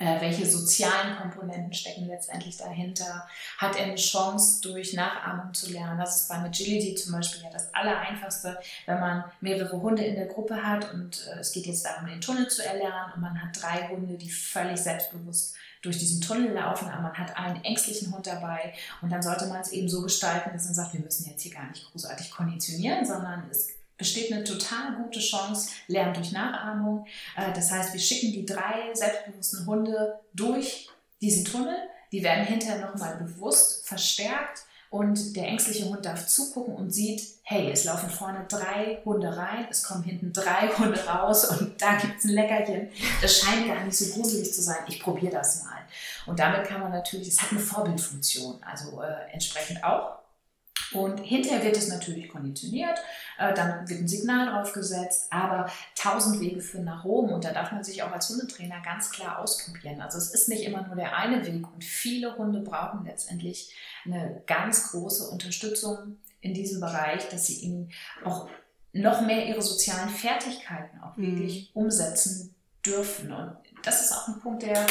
äh, welche sozialen Komponenten stecken letztendlich dahinter? Hat er eine Chance, durch Nachahmung zu lernen? Das ist beim Agility zum Beispiel ja das Allereinfachste, wenn man mehrere Hunde in der Gruppe hat und äh, es geht jetzt darum, den Tunnel zu erlernen und man hat drei Hunde, die völlig selbstbewusst durch diesen Tunnel laufen, aber man hat einen ängstlichen Hund dabei und dann sollte man es eben so gestalten, dass man sagt, wir müssen jetzt hier gar nicht großartig konditionieren, sondern es besteht eine total gute Chance, Lernen durch Nachahmung. Äh, das heißt, wir schicken die drei selbstbewussten Hunde durch diesen Tunnel. Die werden hinterher nochmal bewusst verstärkt und der ängstliche Hund darf zugucken und sieht, hey, es laufen vorne drei Hunde rein, es kommen hinten drei Hunde raus und da gibt es ein Leckerchen. Das scheint gar nicht so gruselig zu sein. Ich probiere das mal. Und damit kann man natürlich, es hat eine Vorbildfunktion, also äh, entsprechend auch. Und hinterher wird es natürlich konditioniert, äh, dann wird ein Signal draufgesetzt, aber tausend Wege führen nach Rom und da darf man sich auch als Hundetrainer ganz klar ausprobieren. Also es ist nicht immer nur der eine Weg und viele Hunde brauchen letztendlich eine ganz große Unterstützung in diesem Bereich, dass sie ihnen auch noch mehr ihre sozialen Fertigkeiten auch mhm. wirklich umsetzen dürfen. Und das ist auch ein Punkt, der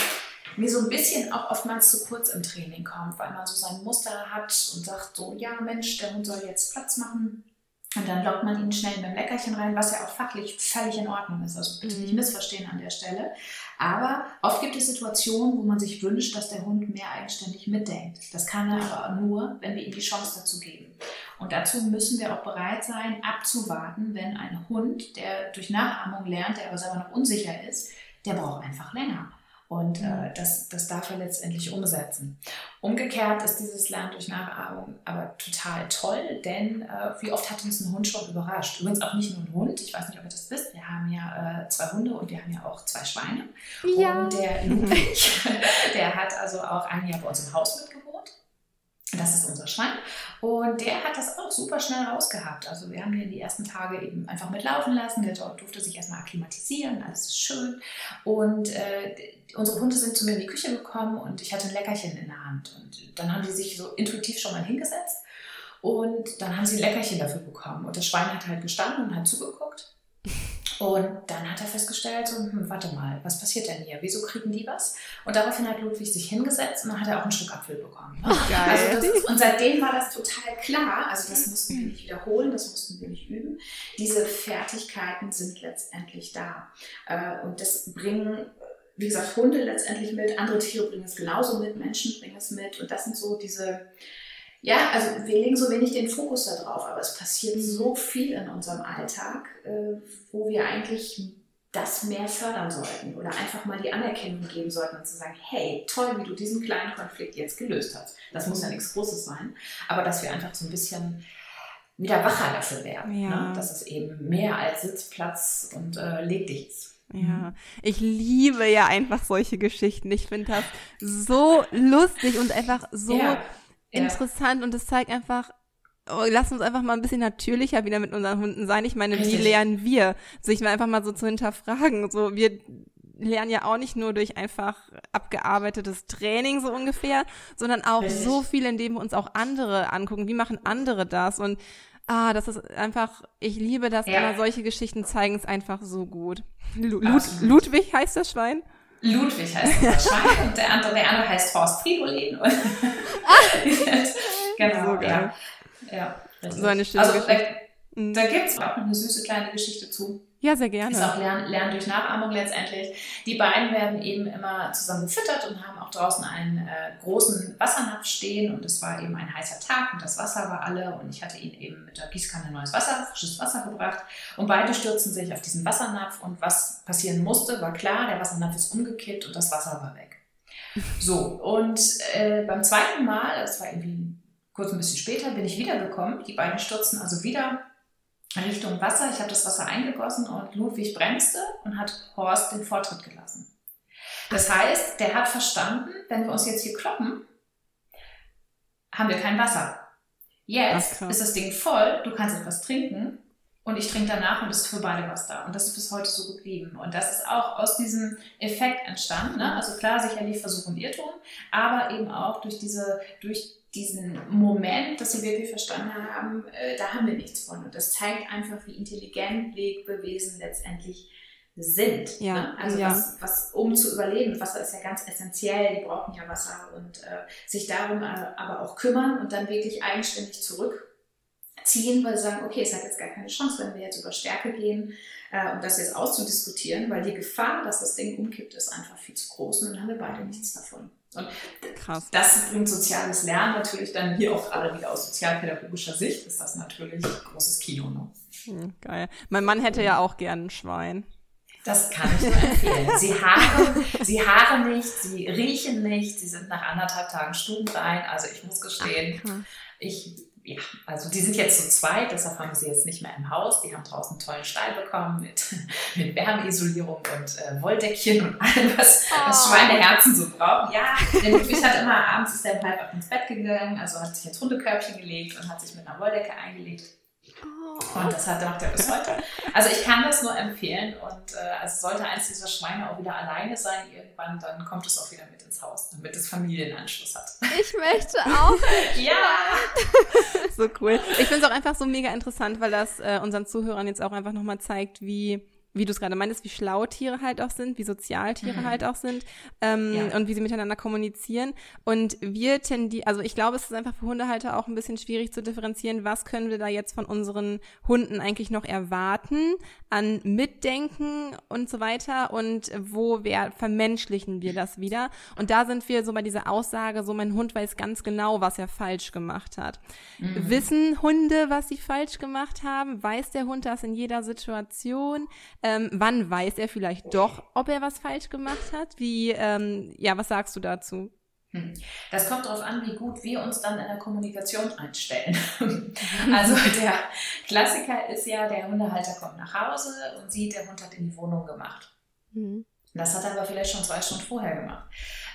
mir so ein bisschen auch oftmals zu kurz im Training kommt, weil man so sein Muster hat und sagt so, ja Mensch, der Hund soll jetzt Platz machen. Und dann lockt man ihn schnell mit dem Leckerchen rein, was ja auch fachlich völlig in Ordnung ist. Also bitte nicht mhm. missverstehen an der Stelle. Aber oft gibt es Situationen, wo man sich wünscht, dass der Hund mehr eigenständig mitdenkt. Das kann er aber nur, wenn wir ihm die Chance dazu geben. Und dazu müssen wir auch bereit sein, abzuwarten, wenn ein Hund, der durch Nachahmung lernt, der aber selber noch unsicher ist, der braucht einfach länger. Und äh, das, das darf er letztendlich umsetzen. Umgekehrt ist dieses Lernen durch Nachahmung aber total toll, denn äh, wie oft hat uns ein Hund schon überrascht? Übrigens auch nicht nur ein Hund, ich weiß nicht, ob ihr das wisst, wir haben ja äh, zwei Hunde und wir haben ja auch zwei Schweine. Ja. Und der Ludwig, der hat also auch ein Jahr bei uns im Haus mitgebracht das ist unser Schwein. Und der hat das auch super schnell rausgehabt. Also wir haben den die ersten Tage eben einfach mitlaufen lassen. Der durfte sich erstmal akklimatisieren, alles ist schön. Und äh, unsere Hunde sind zu mir in die Küche gekommen und ich hatte ein Leckerchen in der Hand. Und dann haben die sich so intuitiv schon mal hingesetzt. Und dann haben sie ein Leckerchen dafür bekommen. Und das Schwein hat halt gestanden und hat zugeguckt. Und dann hat er festgestellt, so, hm, warte mal, was passiert denn hier? Wieso kriegen die was? Und daraufhin hat Ludwig sich hingesetzt und dann hat er auch ein Stück Apfel bekommen. Ne? Also das, und seitdem war das total klar. Also das mussten wir nicht wiederholen, das mussten wir nicht üben. Diese Fertigkeiten sind letztendlich da. Äh, und das bringen wie gesagt, Hunde letztendlich mit, andere Tiere bringen es genauso mit, Menschen bringen es mit. Und das sind so diese, ja, also wir legen so wenig den Fokus darauf, aber es passiert mhm. so viel in unserem Alltag, äh, wo wir eigentlich das mehr fördern sollten oder einfach mal die Anerkennung geben sollten und zu sagen, hey, toll, wie du diesen kleinen Konflikt jetzt gelöst hast. Das muss ja nichts Großes sein, aber dass wir einfach so ein bisschen wieder wacher dafür werden, ja. ne? dass es eben mehr als Sitzplatz und äh, leg dich ist. Ja, mhm. ich liebe ja einfach solche Geschichten. Ich finde das so lustig und einfach so ja interessant und das zeigt einfach, oh, lass uns einfach mal ein bisschen natürlicher wieder mit unseren Hunden sein. Ich meine, wie lernen wir, sich mal einfach mal so zu hinterfragen? So, wir lernen ja auch nicht nur durch einfach abgearbeitetes Training so ungefähr, sondern auch Richtig. so viel, indem wir uns auch andere angucken. Wie machen andere das? Und ah, das ist einfach, ich liebe das ja. immer, solche Geschichten zeigen es einfach so gut. Lud Ludwig heißt das Schwein? Ludwig heißt das Schwein und der andere, der andere heißt Horst Fridolin. Und genau, so ja. ja so eine schöne also, Geschichte. Da, da gibt es auch noch eine süße kleine Geschichte zu. Ja, sehr gerne. Ist auch Lernen, Lernen durch Nachahmung letztendlich. Die beiden werden eben immer zusammen gefüttert und haben auch draußen einen äh, großen Wassernapf stehen und es war eben ein heißer Tag und das Wasser war alle und ich hatte ihnen eben mit der Gießkanne neues Wasser, frisches Wasser gebracht und beide stürzten sich auf diesen Wassernapf und was passieren musste, war klar, der Wassernapf ist umgekippt und das Wasser war weg. So, und äh, beim zweiten Mal, das war irgendwie kurz ein bisschen später, bin ich wiedergekommen. Die beiden stürzten also wieder Richtung Wasser. Ich habe das Wasser eingegossen und Ludwig bremste und hat Horst den Vortritt gelassen. Das heißt, der hat verstanden, wenn wir uns jetzt hier kloppen, haben wir kein Wasser. Jetzt Ach, ist das Ding voll, du kannst etwas trinken und ich trinke danach und es ist für beide was da. Und das ist bis heute so geblieben. Und das ist auch aus diesem Effekt entstanden. Ne? Also klar, sicherlich Versuch und Irrtum, aber eben auch durch diese, durch diesen Moment, dass sie wirklich verstanden haben, äh, da haben wir nichts von. Und das zeigt einfach, wie intelligent Lebewesen letztendlich sind. Ja, ne? Also ja. Was, was, um zu überleben, Wasser ist ja ganz essentiell, die brauchen ja Wasser und äh, sich darum äh, aber auch kümmern und dann wirklich eigenständig zurückziehen, weil sie sagen, okay, es hat jetzt gar keine Chance, wenn wir jetzt über Stärke gehen, äh, um das jetzt auszudiskutieren, weil die Gefahr, dass das Ding umkippt, ist einfach viel zu groß und dann haben wir beide nichts davon. Und Krass. das bringt soziales Lernen natürlich dann hier auch gerade wieder aus sozialpädagogischer Sicht ist das natürlich großes Kino. Ne? Hm, geil. Mein Mann hätte ja auch gern ein Schwein. Das kann ich nur empfehlen. Sie haaren, sie haaren nicht, sie riechen nicht, sie sind nach anderthalb Tagen stubenrein. Also ich muss gestehen, ich ja, also die sind jetzt zu zweit, deshalb haben wir sie jetzt nicht mehr im Haus. Die haben draußen einen tollen Stall bekommen mit, mit Wärmeisolierung und äh, Wolldeckchen und allem, was, oh. was Schweineherzen so brauchen. Ja, der Ludwig hat immer abends ist er halb ab ins Bett gegangen, also hat sich ins Hundekörbchen gelegt und hat sich mit einer Wolldecke eingelegt. Und das hat, macht er bis heute. Also ich kann das nur empfehlen und äh, also sollte eins dieser Schweine auch wieder alleine sein irgendwann, dann kommt es auch wieder mit ins Haus, damit es Familienanschluss hat. Ich möchte auch. ja. so cool. Ich finde es auch einfach so mega interessant, weil das äh, unseren Zuhörern jetzt auch einfach nochmal zeigt, wie wie du es gerade meintest, wie schlau Tiere halt auch sind, wie sozial Tiere mhm. halt auch sind ähm, ja. und wie sie miteinander kommunizieren. Und wir tendieren, also ich glaube, es ist einfach für Hundehalter auch ein bisschen schwierig zu differenzieren, was können wir da jetzt von unseren Hunden eigentlich noch erwarten an Mitdenken und so weiter und wo wir vermenschlichen wir das wieder. Und da sind wir so bei dieser Aussage, so mein Hund weiß ganz genau, was er falsch gemacht hat. Mhm. Wissen Hunde, was sie falsch gemacht haben? Weiß der Hund das in jeder Situation? Ähm, wann weiß er vielleicht doch, ob er was falsch gemacht hat? Wie, ähm, ja, was sagst du dazu? Hm. Das kommt darauf an, wie gut wir uns dann in der Kommunikation einstellen. also der Klassiker ist ja, der Hundehalter kommt nach Hause und sieht, der Hund hat in die Wohnung gemacht. Mhm. Das hat er aber vielleicht schon zwei Stunden vorher gemacht.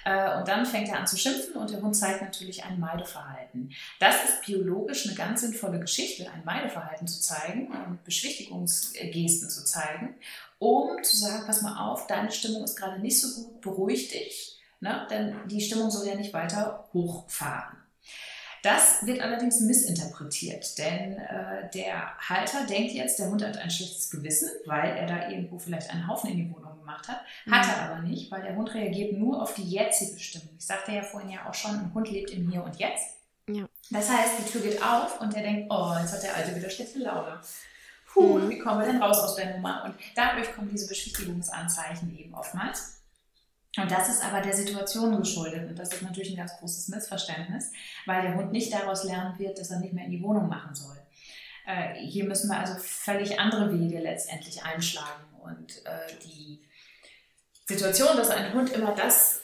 Äh, und dann fängt er an zu schimpfen und der Hund zeigt natürlich ein Meideverhalten. Das ist biologisch eine ganz sinnvolle Geschichte, ein Meideverhalten zu zeigen und Beschwichtigungsgesten zu zeigen, um zu sagen, pass mal auf, deine Stimmung ist gerade nicht so gut, beruhig dich, ne? denn die Stimmung soll ja nicht weiter hochfahren. Das wird allerdings missinterpretiert, denn äh, der Halter denkt jetzt, der Hund hat ein schlechtes Gewissen, weil er da irgendwo vielleicht einen Haufen in die Wohnung gemacht hat. Hat er aber nicht, weil der Hund reagiert nur auf die jetzige Stimmung. Ich sagte ja vorhin ja auch schon, ein Hund lebt im Hier und Jetzt. Ja. Das heißt, die Tür geht auf und er denkt, oh, jetzt hat der Alte wieder schlechte Laune. Puh, mhm. wie kommen wir denn raus aus der Nummer? Und dadurch kommen diese Beschwichtigungsanzeichen eben oftmals. Und das ist aber der Situation geschuldet. Und das ist natürlich ein ganz großes Missverständnis, weil der Hund nicht daraus lernen wird, dass er nicht mehr in die Wohnung machen soll. Äh, hier müssen wir also völlig andere Wege letztendlich einschlagen. Und äh, die Situation, dass ein Hund immer das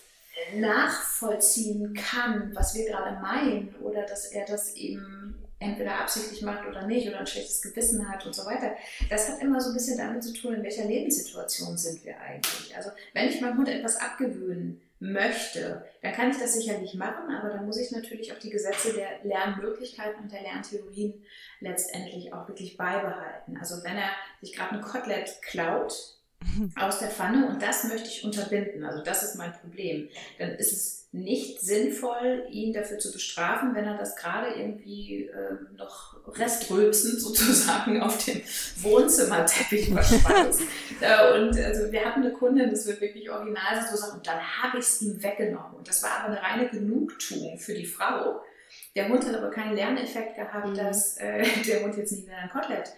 nachvollziehen kann, was wir gerade meinen, oder dass er das eben entweder absichtlich macht oder nicht oder ein schlechtes Gewissen hat und so weiter. Das hat immer so ein bisschen damit zu tun, in welcher Lebenssituation sind wir eigentlich. Also wenn ich meinem Hund etwas abgewöhnen möchte, dann kann ich das sicherlich machen, aber dann muss ich natürlich auch die Gesetze der Lernmöglichkeiten und der Lerntheorien letztendlich auch wirklich beibehalten. Also wenn er sich gerade ein Kotelett klaut, aus der Pfanne und das möchte ich unterbinden. Also das ist mein Problem. Dann ist es nicht sinnvoll, ihn dafür zu bestrafen, wenn er das gerade irgendwie äh, noch restrülpsend sozusagen auf dem Wohnzimmerteppich verschweißt. äh, und also wir hatten eine Kundin, das wird wirklich original so sagen, und dann habe ich es ihm weggenommen. Und das war aber eine reine Genugtuung für die Frau. Der Hund hat aber keinen Lerneffekt gehabt, mhm. dass äh, der Hund jetzt nicht mehr ein Kotelett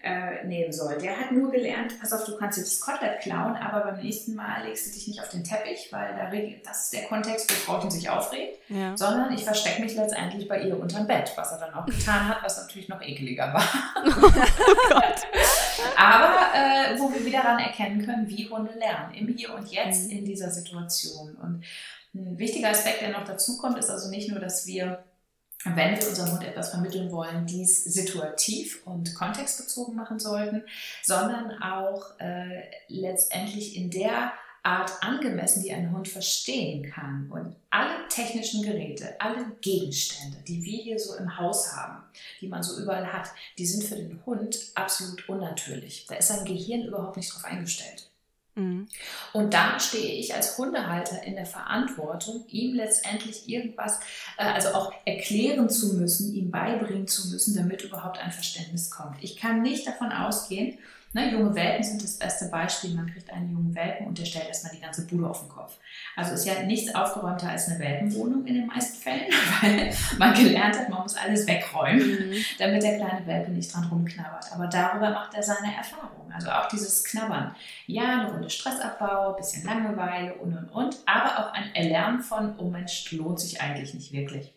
äh, nehmen soll. Der hat nur gelernt, pass auf, du kannst jetzt das Kotelett klauen, aber beim nächsten Mal legst du dich nicht auf den Teppich, weil da, das ist der Kontext, wo Frauchen sich aufregt, ja. sondern ich verstecke mich letztendlich bei ihr unterm Bett, was er dann auch getan hat, was natürlich noch ekeliger war. oh aber äh, wo wir wieder daran erkennen können, wie Hunde lernen, im Hier und Jetzt mhm. in dieser Situation. Und ein wichtiger Aspekt, der noch dazu kommt, ist also nicht nur, dass wir wenn wir unserem Hund etwas vermitteln wollen, dies situativ und kontextbezogen machen sollten, sondern auch äh, letztendlich in der Art angemessen, die ein Hund verstehen kann. Und alle technischen Geräte, alle Gegenstände, die wir hier so im Haus haben, die man so überall hat, die sind für den Hund absolut unnatürlich. Da ist sein Gehirn überhaupt nicht drauf eingestellt. Mhm. Und da stehe ich als Hundehalter in der Verantwortung, ihm letztendlich irgendwas, äh, also auch erklären zu müssen, ihm beibringen zu müssen, damit überhaupt ein Verständnis kommt. Ich kann nicht davon ausgehen, Ne, junge Welpen sind das beste Beispiel. Man kriegt einen jungen Welpen und der stellt erstmal die ganze Bude auf den Kopf. Also ist ja nichts aufgeräumter als eine Welpenwohnung in den meisten Fällen, weil man gelernt hat, man muss alles wegräumen, mhm. damit der kleine Welpe nicht dran rumknabbert. Aber darüber macht er seine Erfahrungen. Also auch dieses Knabbern. Ja, eine Runde Stressabbau, bisschen Langeweile und und und. Aber auch ein Erlernen von, oh Mensch, lohnt sich eigentlich nicht wirklich.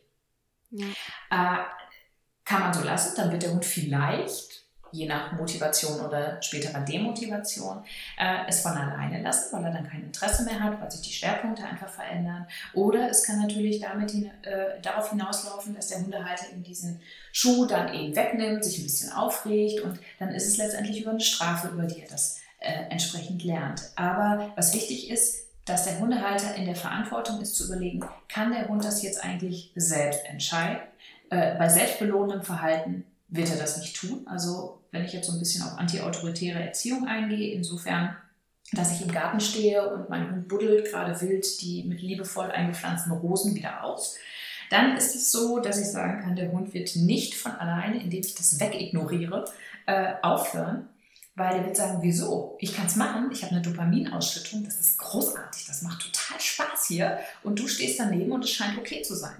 Ja. Äh, kann man so lassen, dann wird der Hund vielleicht je nach Motivation oder späterer Demotivation, äh, es von alleine lassen, weil er dann kein Interesse mehr hat, weil sich die Schwerpunkte einfach verändern. Oder es kann natürlich damit hin, äh, darauf hinauslaufen, dass der Hundehalter eben diesen Schuh dann eben wegnimmt, sich ein bisschen aufregt und dann ist es letztendlich über eine Strafe, über die er das äh, entsprechend lernt. Aber was wichtig ist, dass der Hundehalter in der Verantwortung ist zu überlegen, kann der Hund das jetzt eigentlich selbst entscheiden? Äh, bei selbstbelohnendem Verhalten wird er das nicht tun. Also wenn ich jetzt so ein bisschen auf antiautoritäre Erziehung eingehe, insofern, dass ich im Garten stehe und mein Hund buddelt gerade wild die mit liebevoll eingepflanzten Rosen wieder aus, dann ist es so, dass ich sagen kann, der Hund wird nicht von alleine, indem ich das wegignoriere, äh, aufhören, weil der wird sagen, wieso? Ich kann es machen, ich habe eine Dopaminausschüttung, das ist großartig, das macht total Spaß hier und du stehst daneben und es scheint okay zu sein.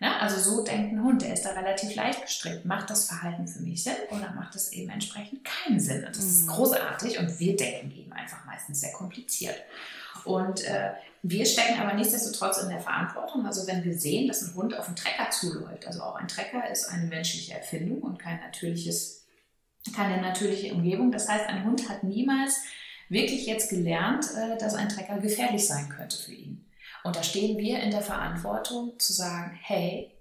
Ne? Also so denkt ein Hund, der ist da relativ leicht gestrickt. Macht das Verhalten für mich Sinn oder macht es eben entsprechend keinen Sinn? Und das ist mhm. großartig und wir denken eben einfach meistens sehr kompliziert. Und äh, wir stecken aber nichtsdestotrotz in der Verantwortung. Also wenn wir sehen, dass ein Hund auf einen Trecker zuläuft, also auch ein Trecker ist eine menschliche Erfindung und kein natürliches, keine natürliche Umgebung. Das heißt, ein Hund hat niemals wirklich jetzt gelernt, äh, dass ein Trecker gefährlich sein könnte für ihn. Und da stehen wir in der Verantwortung zu sagen, hey,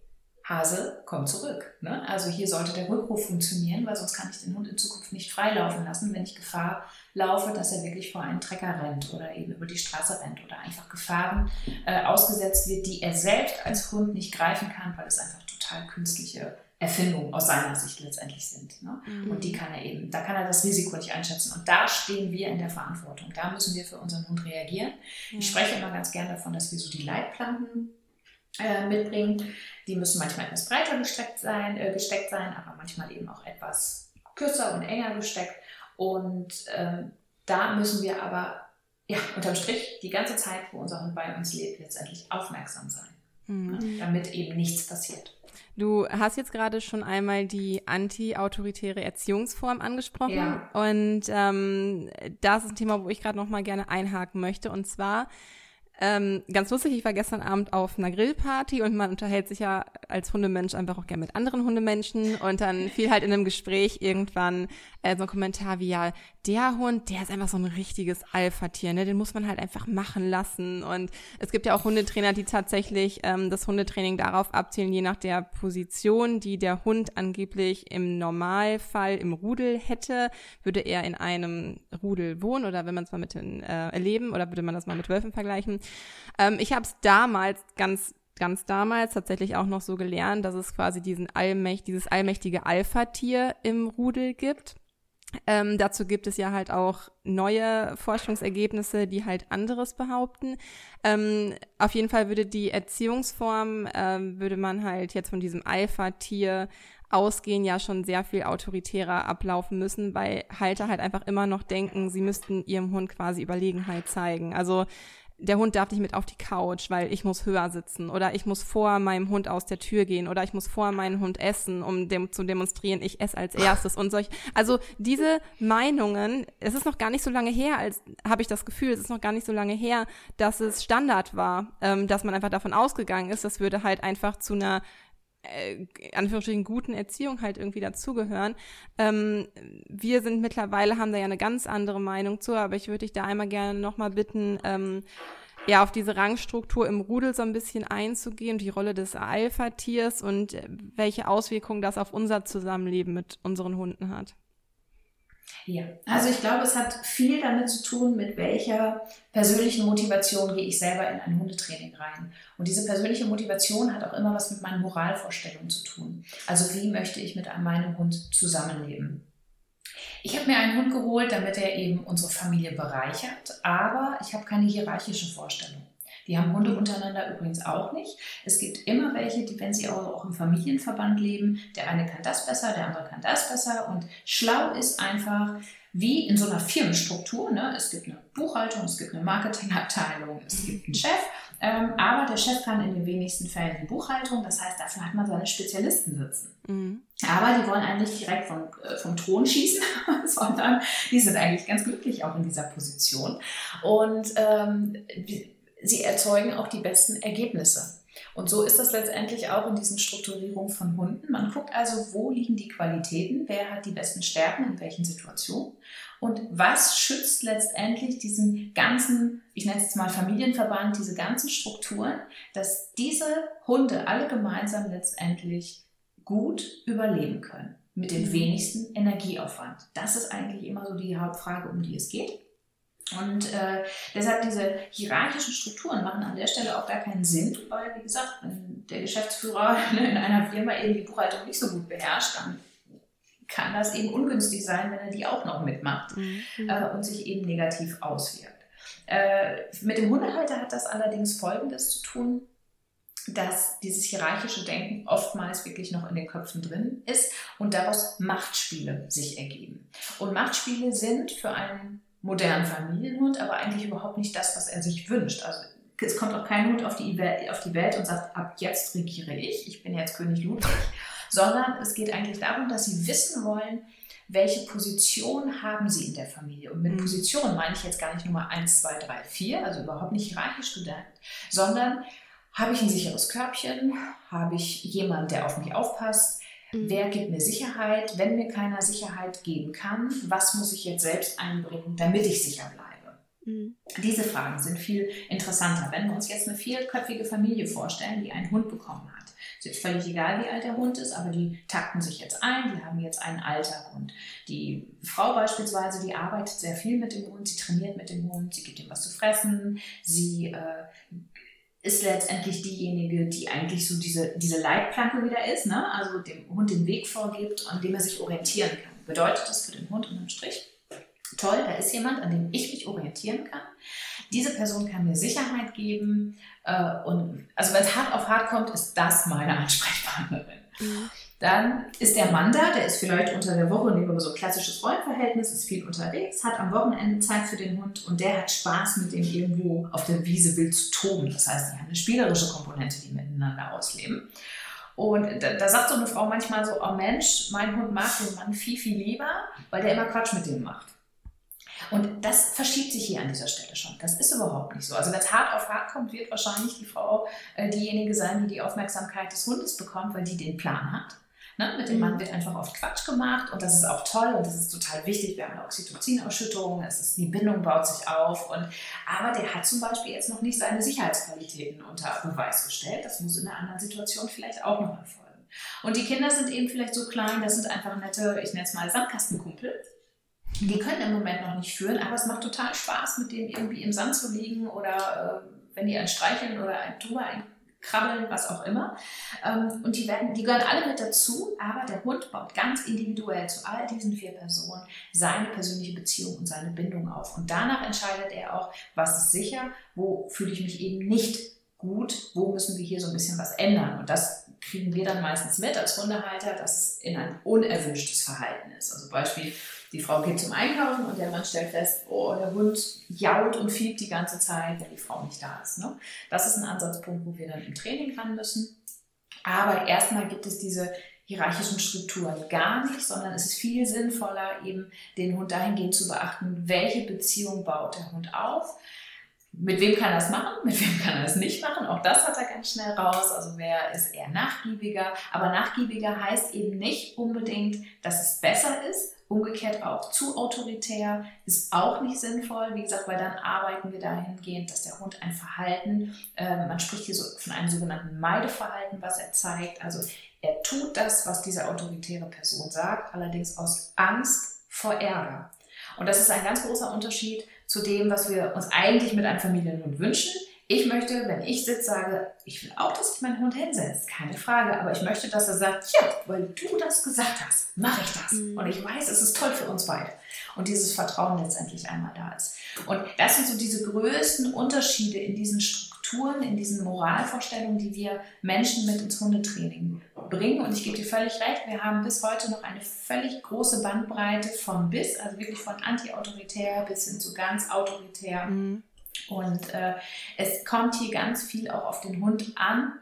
Hase, komm zurück. Ne? Also hier sollte der Rückruf funktionieren, weil sonst kann ich den Hund in Zukunft nicht freilaufen lassen, wenn ich Gefahr laufe, dass er wirklich vor einen Trecker rennt oder eben über die Straße rennt oder einfach Gefahren äh, ausgesetzt wird, die er selbst als Hund nicht greifen kann, weil es einfach total künstliche Erfindungen aus seiner Sicht letztendlich sind. Ne? Mhm. Und die kann er eben, da kann er das Risiko nicht einschätzen. Und da stehen wir in der Verantwortung. Da müssen wir für unseren Hund reagieren. Mhm. Ich spreche immer ganz gern davon, dass wir so die Leitplanken äh, mitbringen. Die müssen manchmal etwas breiter gesteckt sein, äh, gesteckt sein, aber manchmal eben auch etwas kürzer und enger gesteckt. Und ähm, da müssen wir aber ja, unterm Strich die ganze Zeit, wo unser Hund bei uns lebt, letztendlich aufmerksam sein, mhm. ne? damit eben nichts passiert. Du hast jetzt gerade schon einmal die anti-autoritäre Erziehungsform angesprochen. Ja. Und ähm, das ist ein Thema, wo ich gerade noch mal gerne einhaken möchte. Und zwar ähm, ganz lustig, ich war gestern Abend auf einer Grillparty und man unterhält sich ja als Hundemensch einfach auch gerne mit anderen Hundemenschen und dann fiel halt in einem Gespräch irgendwann äh, so ein Kommentar wie, ja, der Hund, der ist einfach so ein richtiges Alpha-Tier, ne? den muss man halt einfach machen lassen und es gibt ja auch Hundetrainer, die tatsächlich ähm, das Hundetraining darauf abzielen, je nach der Position, die der Hund angeblich im Normalfall im Rudel hätte, würde er in einem Rudel wohnen oder wenn man es mal mit den äh, erleben oder würde man das mal mit Wölfen vergleichen, ähm, ich habe es damals ganz ganz damals tatsächlich auch noch so gelernt, dass es quasi diesen allmächt dieses allmächtige Alpha-Tier im Rudel gibt. Ähm, dazu gibt es ja halt auch neue Forschungsergebnisse, die halt anderes behaupten. Ähm, auf jeden Fall würde die Erziehungsform, ähm, würde man halt jetzt von diesem Alpha-Tier ausgehen, ja schon sehr viel autoritärer ablaufen müssen, weil Halter halt einfach immer noch denken, sie müssten ihrem Hund quasi Überlegenheit zeigen. Also der Hund darf nicht mit auf die Couch, weil ich muss höher sitzen oder ich muss vor meinem Hund aus der Tür gehen oder ich muss vor meinem Hund essen, um dem zu demonstrieren, ich esse als erstes und solch. Also diese Meinungen, es ist noch gar nicht so lange her, als habe ich das Gefühl, es ist noch gar nicht so lange her, dass es Standard war, ähm, dass man einfach davon ausgegangen ist, das würde halt einfach zu einer äh, Anführungsstrichen guten Erziehung halt irgendwie dazugehören. Ähm, wir sind mittlerweile, haben da ja eine ganz andere Meinung zu, aber ich würde dich da einmal gerne nochmal bitten, ähm, ja, auf diese Rangstruktur im Rudel so ein bisschen einzugehen, die Rolle des Alpha-Tiers und äh, welche Auswirkungen das auf unser Zusammenleben mit unseren Hunden hat. Ja, also ich glaube, es hat viel damit zu tun, mit welcher persönlichen Motivation gehe ich selber in ein Hundetraining rein. Und diese persönliche Motivation hat auch immer was mit meinen Moralvorstellungen zu tun. Also wie möchte ich mit meinem Hund zusammenleben? Ich habe mir einen Hund geholt, damit er eben unsere Familie bereichert, aber ich habe keine hierarchische Vorstellung. Die haben Hunde untereinander übrigens auch nicht. Es gibt immer welche, die, wenn sie auch im Familienverband leben, der eine kann das besser, der andere kann das besser. Und schlau ist einfach, wie in so einer Firmenstruktur. Ne? Es gibt eine Buchhaltung, es gibt eine Marketingabteilung, es gibt einen Chef. Ähm, aber der Chef kann in den wenigsten Fällen die Buchhaltung. Das heißt, dafür hat man seine Spezialisten sitzen. Mhm. Aber die wollen eigentlich direkt vom, äh, vom Thron schießen, sondern die sind eigentlich ganz glücklich auch in dieser Position. Und ähm, sie erzeugen auch die besten Ergebnisse. Und so ist das letztendlich auch in diesen Strukturierungen von Hunden. Man guckt also, wo liegen die Qualitäten, wer hat die besten Stärken in welchen Situationen und was schützt letztendlich diesen ganzen, ich nenne es jetzt mal Familienverband, diese ganzen Strukturen, dass diese Hunde alle gemeinsam letztendlich gut überleben können mit dem mhm. wenigsten Energieaufwand. Das ist eigentlich immer so die Hauptfrage, um die es geht. Und äh, deshalb diese hierarchischen Strukturen machen an der Stelle auch gar keinen Sinn, weil, wie gesagt, wenn der Geschäftsführer in einer Firma eben die Buchhaltung nicht so gut beherrscht, dann kann das eben ungünstig sein, wenn er die auch noch mitmacht mhm. äh, und sich eben negativ auswirkt. Äh, mit dem Hundehalter hat das allerdings Folgendes zu tun, dass dieses hierarchische Denken oftmals wirklich noch in den Köpfen drin ist und daraus Machtspiele sich ergeben. Und Machtspiele sind für einen modernen Familienhund, aber eigentlich überhaupt nicht das, was er sich wünscht. Also es kommt auch kein Hund auf die, auf die Welt und sagt, ab jetzt regiere ich, ich bin jetzt König Ludwig, sondern es geht eigentlich darum, dass sie wissen wollen, welche Position haben sie in der Familie. Und mit mhm. Position meine ich jetzt gar nicht Nummer 1, 2, 3, 4, also überhaupt nicht hierarchisch gedacht, sondern habe ich ein sicheres Körbchen, habe ich jemanden, der auf mich aufpasst, Mhm. Wer gibt mir Sicherheit? Wenn mir keiner Sicherheit geben kann, was muss ich jetzt selbst einbringen, damit ich sicher bleibe? Mhm. Diese Fragen sind viel interessanter. Wenn wir uns jetzt eine vierköpfige Familie vorstellen, die einen Hund bekommen hat, ist jetzt völlig egal, wie alt der Hund ist, aber die takten sich jetzt ein, die haben jetzt einen Alltag. Und die Frau beispielsweise, die arbeitet sehr viel mit dem Hund, sie trainiert mit dem Hund, sie gibt ihm was zu fressen, sie äh, ist letztendlich diejenige, die eigentlich so diese, diese Leitplanke wieder ist, ne? also dem Hund den Weg vorgibt, an dem er sich orientieren kann. Bedeutet das für den Hund unterm Strich? Toll, da ist jemand, an dem ich mich orientieren kann. Diese Person kann mir Sicherheit geben äh, und also wenn es hart auf hart kommt, ist das meine Ansprechpartnerin. Mhm. Dann ist der Mann da, der ist vielleicht unter der Woche, nehmen wir so ein klassisches Rollenverhältnis, ist viel unterwegs, hat am Wochenende Zeit für den Hund und der hat Spaß, mit dem irgendwo auf der Wiese wild zu toben. Das heißt, die haben eine spielerische Komponente, die miteinander ausleben. Und da, da, sagt so eine Frau manchmal so, oh Mensch, mein Hund mag den Mann viel, viel lieber, weil der immer Quatsch mit dem macht. Und das verschiebt sich hier an dieser Stelle schon. Das ist überhaupt nicht so. Also wenn es hart auf hart kommt, wird wahrscheinlich die Frau äh, diejenige sein, die die Aufmerksamkeit des Hundes bekommt, weil die den Plan hat. Ne? Mit dem Mann mhm. wird einfach oft Quatsch gemacht und das ist auch toll und das ist total wichtig. Wir haben eine Oxytocin-Ausschüttung, es ist, die Bindung baut sich auf. Und, aber der hat zum Beispiel jetzt noch nicht seine Sicherheitsqualitäten unter Beweis gestellt. Das muss in einer anderen Situation vielleicht auch noch erfolgen. Und die Kinder sind eben vielleicht so klein, das sind einfach nette, ich nenne es mal Sandkastenkumpel. Die können im Moment noch nicht führen, aber es macht total Spaß, mit dem irgendwie im Sand zu liegen oder äh, wenn die ein Streicheln oder ein drüber krabbeln, was auch immer. Ähm, und die, werden, die gehören alle mit dazu, aber der Hund baut ganz individuell zu all diesen vier Personen seine persönliche Beziehung und seine Bindung auf. Und danach entscheidet er auch, was ist sicher, wo fühle ich mich eben nicht gut, wo müssen wir hier so ein bisschen was ändern. Und das kriegen wir dann meistens mit als Hundehalter, dass es in ein unerwünschtes Verhalten ist. Also Beispiel, die Frau geht zum Einkaufen und der Mann stellt fest, oh, der Hund jault und fiebt die ganze Zeit, wenn die Frau nicht da ist. Ne? Das ist ein Ansatzpunkt, wo wir dann im Training ran müssen. Aber erstmal gibt es diese hierarchischen Strukturen gar nicht, sondern es ist viel sinnvoller, eben den Hund dahingehend zu beachten, welche Beziehung baut der Hund auf, mit wem kann er das machen, mit wem kann er das nicht machen. Auch das hat er ganz schnell raus. Also wer ist eher nachgiebiger. Aber nachgiebiger heißt eben nicht unbedingt, dass es besser ist. Umgekehrt auch zu autoritär ist auch nicht sinnvoll. Wie gesagt, weil dann arbeiten wir dahingehend, dass der Hund ein Verhalten, äh, man spricht hier so von einem sogenannten Meideverhalten, was er zeigt. Also er tut das, was diese autoritäre Person sagt, allerdings aus Angst vor Ärger. Und das ist ein ganz großer Unterschied zu dem, was wir uns eigentlich mit einem Familienhund wünschen. Ich möchte, wenn ich sitze, sage, ich will auch, dass sich mein Hund hinsetzt, keine Frage, aber ich möchte, dass er sagt, ja, weil du das gesagt hast, mache ich das. Mhm. Und ich weiß, es ist toll für uns beide. Und dieses Vertrauen letztendlich einmal da ist. Und das sind so diese größten Unterschiede in diesen Strukturen, in diesen Moralvorstellungen, die wir Menschen mit ins Hundetraining bringen. Und ich gebe dir völlig recht, wir haben bis heute noch eine völlig große Bandbreite von bis, also wirklich von anti-autoritär bis hin zu ganz autoritär. Mhm und äh, es kommt hier ganz viel auch auf den Hund an,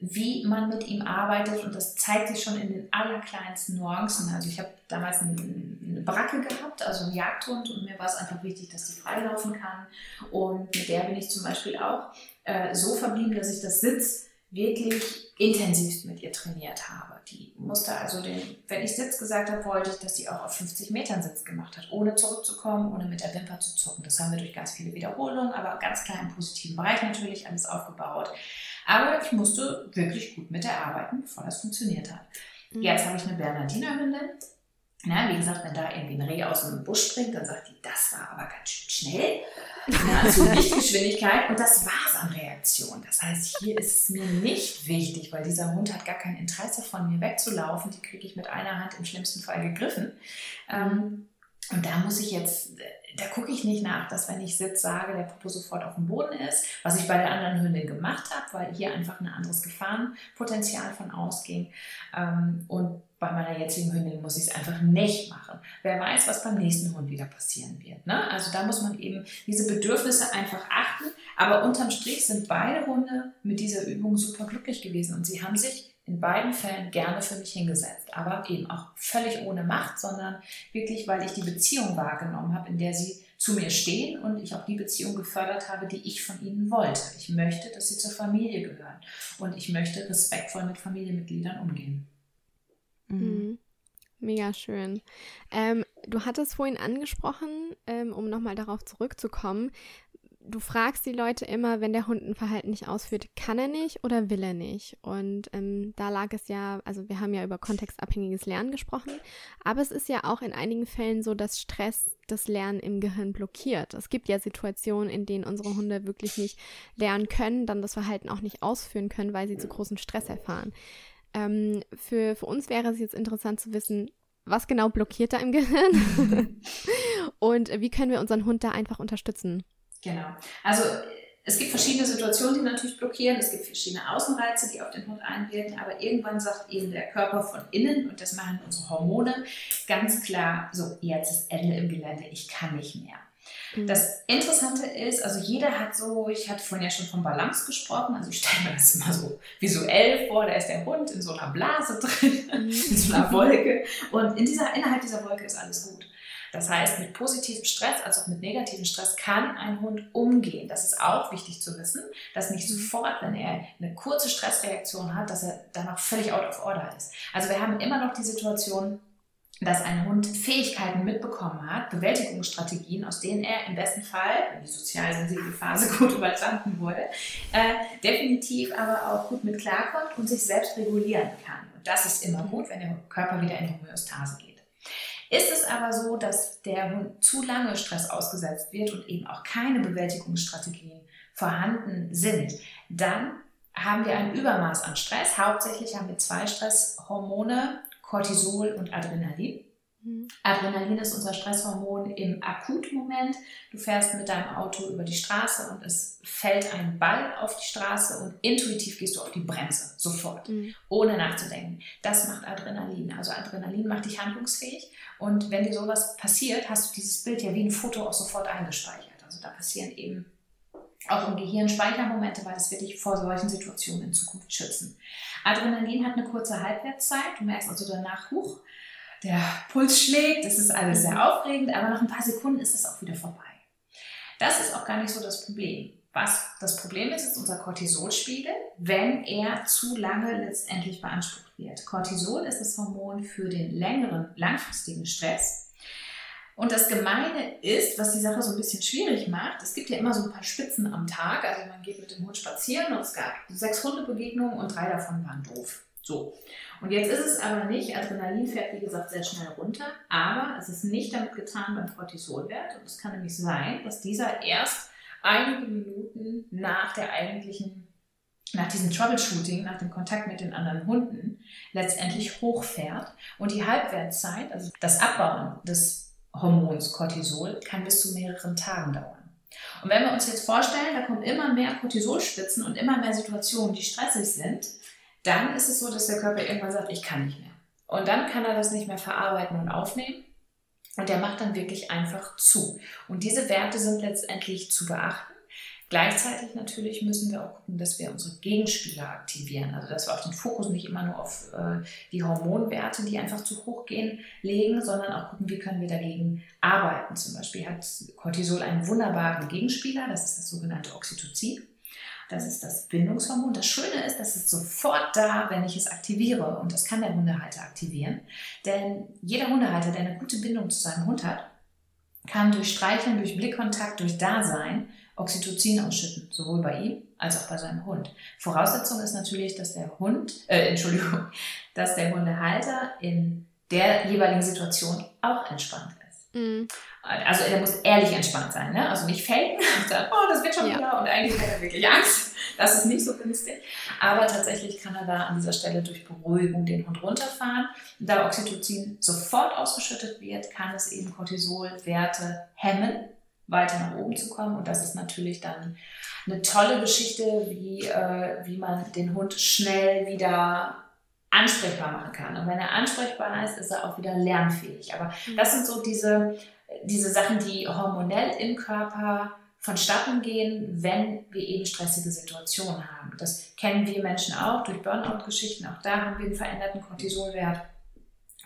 wie man mit ihm arbeitet und das zeigt sich schon in den allerkleinsten Nuancen. Also ich habe damals eine, eine Bracke gehabt, also einen Jagdhund und mir war es einfach wichtig, dass die freilaufen kann und mit der bin ich zum Beispiel auch äh, so verblieben, dass ich das Sitz wirklich intensivst mit ihr trainiert habe. Die musste also den, wenn ich Sitz gesagt habe, wollte ich, dass sie auch auf 50 Metern Sitz gemacht hat, ohne zurückzukommen, ohne mit der Wimper zu zucken. Das haben wir durch ganz viele Wiederholungen, aber ganz klar im positiven Bereich natürlich alles aufgebaut. Aber ich musste wirklich gut mit der arbeiten, bevor das funktioniert hat. Mhm. Jetzt habe ich eine Bernardiner Hündin. Na, wie gesagt, wenn da irgendwie ein Reh aus dem Busch springt, dann sagt die, das war aber ganz schön schnell. Also Lichtgeschwindigkeit und das war es an Reaktion. Das heißt, hier ist es mir nicht wichtig, weil dieser Hund hat gar kein Interesse von mir wegzulaufen. Die kriege ich mit einer Hand im schlimmsten Fall gegriffen. Ähm, und da muss ich jetzt, da gucke ich nicht nach, dass wenn ich sitze, sage, der Popo sofort auf dem Boden ist, was ich bei der anderen Hündin gemacht habe, weil hier einfach ein anderes Gefahrenpotenzial von ausging. Ähm, und bei meiner jetzigen Hündin muss ich es einfach nicht machen. Wer weiß, was beim nächsten Hund wieder passieren wird. Ne? Also da muss man eben diese Bedürfnisse einfach achten. Aber unterm Strich sind beide Hunde mit dieser Übung super glücklich gewesen und sie haben sich in beiden Fällen gerne für mich hingesetzt. Aber eben auch völlig ohne Macht, sondern wirklich, weil ich die Beziehung wahrgenommen habe, in der sie zu mir stehen und ich auch die Beziehung gefördert habe, die ich von ihnen wollte. Ich möchte, dass sie zur Familie gehören und ich möchte respektvoll mit Familienmitgliedern umgehen. Mhm. mhm. Mega schön. Ähm, du hattest vorhin angesprochen, ähm, um nochmal darauf zurückzukommen, du fragst die Leute immer, wenn der Hund ein Verhalten nicht ausführt, kann er nicht oder will er nicht? Und ähm, da lag es ja, also wir haben ja über kontextabhängiges Lernen gesprochen, aber es ist ja auch in einigen Fällen so, dass Stress das Lernen im Gehirn blockiert. Es gibt ja Situationen, in denen unsere Hunde wirklich nicht lernen können, dann das Verhalten auch nicht ausführen können, weil sie zu großen Stress erfahren. Ähm, für, für uns wäre es jetzt interessant zu wissen, was genau blockiert da im Gehirn und wie können wir unseren Hund da einfach unterstützen. Genau. Also es gibt verschiedene Situationen, die natürlich blockieren. Es gibt verschiedene Außenreize, die auf den Hund einwirken. Aber irgendwann sagt eben der Körper von innen, und das machen unsere Hormone, ganz klar, so, jetzt ist Ende im Gelände, ich kann nicht mehr. Mhm. Das Interessante ist, also jeder hat so, ich hatte vorhin ja schon von Balance gesprochen, also ich stelle mir das immer so visuell vor, da ist der Hund in so einer Blase drin, mhm. in so einer Wolke und in dieser, innerhalb dieser Wolke ist alles gut. Das heißt, mit positivem Stress als auch mit negativem Stress kann ein Hund umgehen. Das ist auch wichtig zu wissen, dass nicht mhm. sofort, wenn er eine kurze Stressreaktion hat, dass er danach völlig out of order ist. Also wir haben immer noch die Situation, dass ein Hund Fähigkeiten mitbekommen hat, Bewältigungsstrategien, aus denen er im besten Fall, wenn die sozial sensible Phase gut überstanden wurde, äh, definitiv aber auch gut mit klarkommt und sich selbst regulieren kann. Und das ist immer gut, wenn der Körper wieder in Homöostase geht. Ist es aber so, dass der Hund zu lange Stress ausgesetzt wird und eben auch keine Bewältigungsstrategien vorhanden sind, dann haben wir ein Übermaß an Stress. Hauptsächlich haben wir zwei Stresshormone, Cortisol und Adrenalin. Mhm. Adrenalin ist unser Stresshormon im Akutmoment. Du fährst mit deinem Auto über die Straße und es fällt ein Ball auf die Straße und intuitiv gehst du auf die Bremse, sofort, mhm. ohne nachzudenken. Das macht Adrenalin. Also Adrenalin macht dich handlungsfähig und wenn dir sowas passiert, hast du dieses Bild ja wie ein Foto auch sofort eingespeichert. Also da passieren eben auch im Gehirn Speichermomente, weil es wird dich vor solchen Situationen in Zukunft schützen. Adrenalin hat eine kurze Halbwertszeit. Du merkst also danach, huch, der Puls schlägt, es ist alles sehr aufregend, aber nach ein paar Sekunden ist es auch wieder vorbei. Das ist auch gar nicht so das Problem. Was das Problem ist, ist unser Cortisolspiegel, wenn er zu lange letztendlich beansprucht wird. Cortisol ist das Hormon für den längeren, langfristigen Stress. Und das Gemeine ist, was die Sache so ein bisschen schwierig macht, es gibt ja immer so ein paar Spitzen am Tag. Also man geht mit dem Hund spazieren und es gab sechs Hundebegegnungen und drei davon waren doof. So. Und jetzt ist es aber nicht, Adrenalin fährt wie gesagt sehr schnell runter, aber es ist nicht damit getan beim Cortisolwert. Und es kann nämlich sein, dass dieser erst einige Minuten nach der eigentlichen, nach diesem Troubleshooting, nach dem Kontakt mit den anderen Hunden, letztendlich hochfährt. Und die Halbwertszeit, also das Abbauen des Hormons Cortisol, kann bis zu mehreren Tagen dauern. Und wenn wir uns jetzt vorstellen, da kommen immer mehr Cortisolspitzen und immer mehr Situationen, die stressig sind, dann ist es so, dass der Körper irgendwann sagt, ich kann nicht mehr. Und dann kann er das nicht mehr verarbeiten und aufnehmen. Und der macht dann wirklich einfach zu. Und diese Werte sind letztendlich zu beachten. Gleichzeitig natürlich müssen wir auch gucken, dass wir unsere Gegenspieler aktivieren. Also dass wir auch den Fokus nicht immer nur auf äh, die Hormonwerte, die einfach zu hoch gehen, legen, sondern auch gucken, wie können wir dagegen arbeiten. Zum Beispiel hat Cortisol einen wunderbaren Gegenspieler, das ist das sogenannte Oxytocin. Das ist das Bindungshormon. Das Schöne ist, dass es sofort da, wenn ich es aktiviere. Und das kann der Hundehalter aktivieren. Denn jeder Hundehalter, der eine gute Bindung zu seinem Hund hat, kann durch Streicheln, durch Blickkontakt, durch Dasein Oxytocin ausschütten, sowohl bei ihm als auch bei seinem Hund. Voraussetzung ist natürlich, dass der Hund, äh, Entschuldigung, dass der Hundehalter in der jeweiligen Situation auch entspannt ist. Mhm. Also er muss ehrlich entspannt sein, ne? also nicht faken und sagen, oh, das wird schon ja. wieder und eigentlich hat er wirklich Angst. Das ist nicht so günstig. Aber tatsächlich kann er da an dieser Stelle durch Beruhigung den Hund runterfahren. Da Oxytocin sofort ausgeschüttet wird, kann es eben Cortisolwerte hemmen, weiter nach oben zu kommen. Und das ist natürlich dann eine tolle Geschichte, wie, äh, wie man den Hund schnell wieder ansprechbar machen kann. Und wenn er ansprechbar ist, ist er auch wieder lernfähig. Aber das sind so diese diese Sachen, die hormonell im Körper vonstatten gehen, wenn wir eben stressige Situationen haben. Das kennen wir Menschen auch durch Burnout-Geschichten. Auch da haben wir einen veränderten Cortisolwert.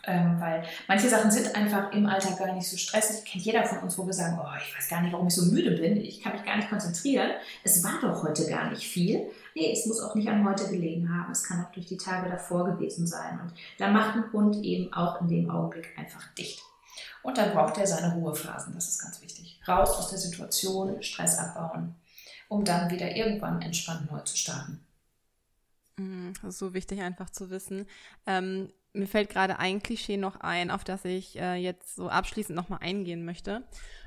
Ähm, weil manche Sachen sind einfach im Alltag gar nicht so stressig. Kennt jeder von uns, wo wir sagen, oh, ich weiß gar nicht, warum ich so müde bin. Ich kann mich gar nicht konzentrieren. Es war doch heute gar nicht viel. Nee, es muss auch nicht an heute gelegen haben. Es kann auch durch die Tage davor gewesen sein. Und da macht ein Hund eben auch in dem Augenblick einfach dicht. Und dann braucht er seine Ruhephasen, das ist ganz wichtig. Raus aus der Situation, Stress abbauen, um dann wieder irgendwann entspannt neu zu starten. Ist so wichtig einfach zu wissen. Ähm, mir fällt gerade ein Klischee noch ein, auf das ich äh, jetzt so abschließend nochmal eingehen möchte.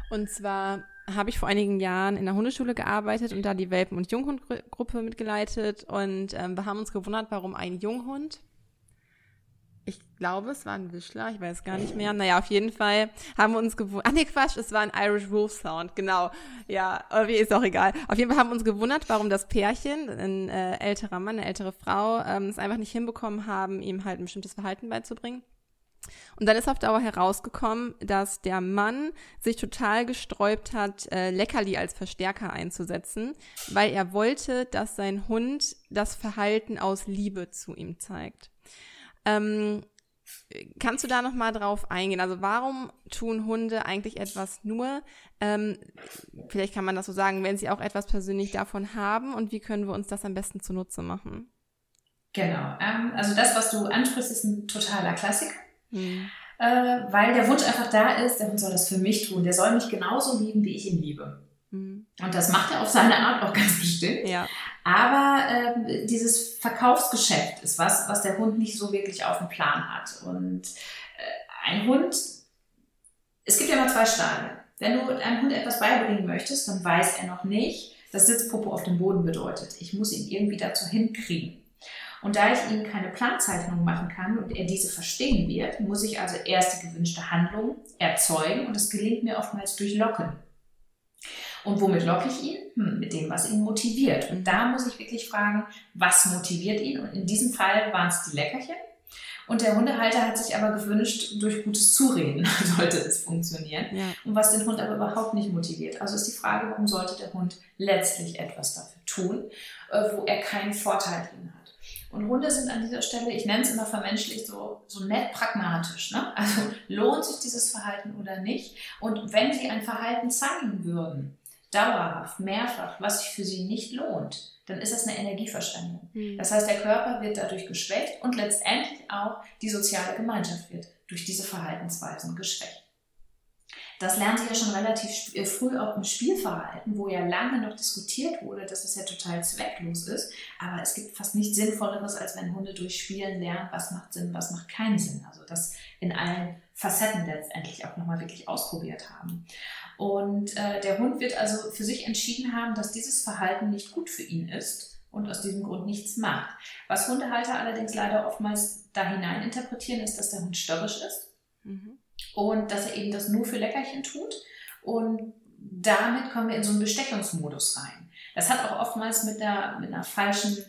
Und zwar habe ich vor einigen Jahren in der Hundeschule gearbeitet und da die Welpen- und Junghundgruppe mitgeleitet. Und ähm, wir haben uns gewundert, warum ein Junghund ich glaube, es war ein Wischler, ich weiß gar nicht mehr. Naja, auf jeden Fall haben wir uns gewundert. Ach nee, Quatsch, es war ein Irish Wolf Sound, genau. Ja, irgendwie ist auch egal. Auf jeden Fall haben wir uns gewundert, warum das Pärchen, ein äh, älterer Mann, eine ältere Frau, ähm, es einfach nicht hinbekommen haben, ihm halt ein bestimmtes Verhalten beizubringen. Und dann ist auf Dauer herausgekommen, dass der Mann sich total gesträubt hat, äh, Leckerli als Verstärker einzusetzen, weil er wollte, dass sein Hund das Verhalten aus Liebe zu ihm zeigt. Ähm, kannst du da noch mal drauf eingehen? Also warum tun Hunde eigentlich etwas nur? Ähm, vielleicht kann man das so sagen, wenn sie auch etwas persönlich davon haben und wie können wir uns das am besten zunutze machen? Genau. Ähm, also das, was du ansprichst, ist ein totaler Klassiker. Hm. Äh, weil der Wunsch einfach da ist, der Hund soll das für mich tun. Der soll mich genauso lieben, wie ich ihn liebe. Hm. Und das macht er auf seine Art auch ganz bestimmt. Ja. Aber äh, dieses Verkaufsgeschäft ist was, was der Hund nicht so wirklich auf dem Plan hat. Und äh, ein Hund, es gibt ja immer zwei Stadien. Wenn du einem Hund etwas beibringen möchtest, dann weiß er noch nicht, Das Sitzpopo auf dem Boden bedeutet, ich muss ihn irgendwie dazu hinkriegen. Und da ich ihm keine Planzeichnung machen kann und er diese verstehen wird, muss ich also erst die gewünschte Handlung erzeugen und das gelingt mir oftmals durch Locken. Und womit locke ich ihn? Hm, mit dem, was ihn motiviert. Und da muss ich wirklich fragen, was motiviert ihn? Und in diesem Fall waren es die Leckerchen. Und der Hundehalter hat sich aber gewünscht, durch gutes Zureden sollte es funktionieren. Ja. Und was den Hund aber überhaupt nicht motiviert. Also ist die Frage, warum sollte der Hund letztlich etwas dafür tun, äh, wo er keinen Vorteil drin hat. Und Hunde sind an dieser Stelle, ich nenne es immer vermenschlicht, so, so nett pragmatisch. Ne? Also lohnt sich dieses Verhalten oder nicht? Und wenn sie ein Verhalten zeigen würden, dauerhaft, mehrfach, was sich für sie nicht lohnt, dann ist das eine Energieverschwendung. Mhm. Das heißt, der Körper wird dadurch geschwächt und letztendlich auch die soziale Gemeinschaft wird durch diese Verhaltensweisen geschwächt. Das lernen sie ja schon relativ äh, früh auch im Spielverhalten, wo ja lange noch diskutiert wurde, dass es ja total zwecklos ist. Aber es gibt fast nichts Sinnvolleres, als wenn Hunde durch Spielen lernen, was macht Sinn, was macht keinen Sinn. Also das in allen Facetten letztendlich auch nochmal wirklich ausprobiert haben. Und äh, der Hund wird also für sich entschieden haben, dass dieses Verhalten nicht gut für ihn ist und aus diesem Grund nichts macht. Was Hundehalter allerdings leider oftmals da hinein interpretieren, ist, dass der Hund störrisch ist. Mhm und dass er eben das nur für Leckerchen tut. Und damit kommen wir in so einen Bestechungsmodus rein. Das hat auch oftmals mit einer, mit einer falschen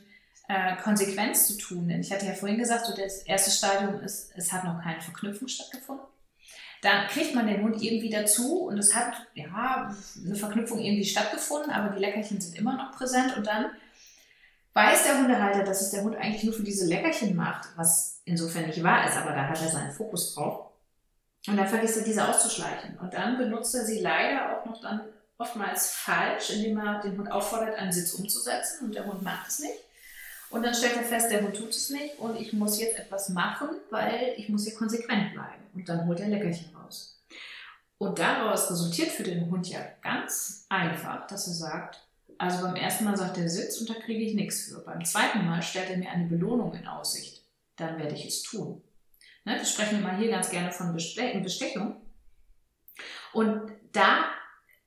äh, Konsequenz zu tun. Denn ich hatte ja vorhin gesagt, so das erste Stadium ist, es hat noch keine Verknüpfung stattgefunden. Da kriegt man den Hund irgendwie dazu und es hat ja eine Verknüpfung irgendwie stattgefunden, aber die Leckerchen sind immer noch präsent und dann weiß der Hundehalter, dass es der Hund eigentlich nur für diese Leckerchen macht, was insofern nicht wahr ist, aber da hat er seinen Fokus drauf. Und dann vergisst er diese auszuschleichen. Und dann benutzt er sie leider auch noch dann oftmals falsch, indem er den Hund auffordert, einen Sitz umzusetzen und der Hund macht es nicht. Und dann stellt er fest, der Hund tut es nicht und ich muss jetzt etwas machen, weil ich muss hier konsequent bleiben. Und dann holt er Leckerchen raus. Und daraus resultiert für den Hund ja ganz einfach, dass er sagt, also beim ersten Mal sagt er Sitz und da kriege ich nichts für. Beim zweiten Mal stellt er mir eine Belohnung in Aussicht. Dann werde ich es tun. Ne, wir sprechen immer hier ganz gerne von Bestechung. Und da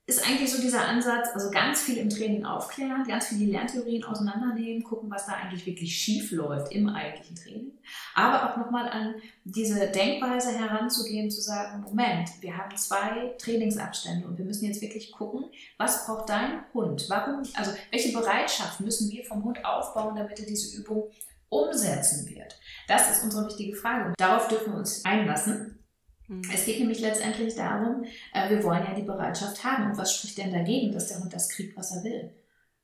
ist eigentlich so dieser Ansatz, also ganz viel im Training aufklären, ganz viel die Lerntheorien auseinandernehmen, gucken, was da eigentlich wirklich schief läuft im eigentlichen Training. Aber auch nochmal an diese Denkweise heranzugehen, zu sagen, Moment, wir haben zwei Trainingsabstände und wir müssen jetzt wirklich gucken, was braucht dein Hund? Warum, also welche Bereitschaft müssen wir vom Hund aufbauen, damit er diese Übung umsetzen wird? Das ist unsere wichtige Frage und darauf dürfen wir uns einlassen. Mhm. Es geht nämlich letztendlich darum, äh, wir wollen ja die Bereitschaft haben. Und was spricht denn dagegen, dass der Hund das kriegt, was er will?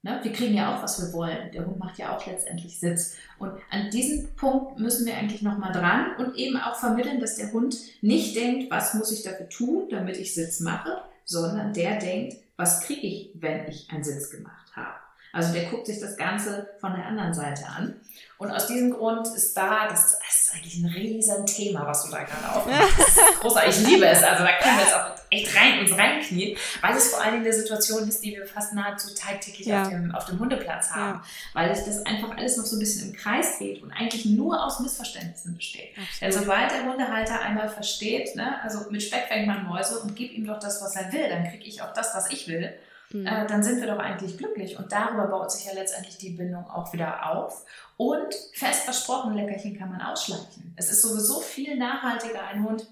Ne? Wir kriegen ja auch, was wir wollen. Der Hund macht ja auch letztendlich Sitz. Und an diesem Punkt müssen wir eigentlich nochmal dran und eben auch vermitteln, dass der Hund nicht denkt, was muss ich dafür tun, damit ich Sitz mache, sondern der denkt, was kriege ich, wenn ich einen Sitz gemacht habe. Also der guckt sich das Ganze von der anderen Seite an. Und aus diesem Grund ist da, das ist, das ist eigentlich ein riesen Thema, was du da gerade aufmachst. Großartig. Ich liebe es. Also da können wir jetzt auch echt rein uns reinknien, weil es vor allen Dingen eine Situation ist, die wir fast nahezu tagtäglich ja. auf, dem, auf dem Hundeplatz haben. Ja. Weil sich das einfach alles noch so ein bisschen im Kreis dreht und eigentlich nur aus Missverständnissen besteht. Absolut. Denn sobald der Hundehalter einmal versteht, ne, also mit Speck fängt man Mäuse und gib ihm doch das, was er will, dann kriege ich auch das, was ich will mhm. äh, dann sind wir doch eigentlich glücklich. Und darüber baut sich ja letztendlich die Bindung auch wieder auf. Und fest versprochen, Leckerchen kann man ausschleichen. Es ist sowieso viel nachhaltiger, ein Hund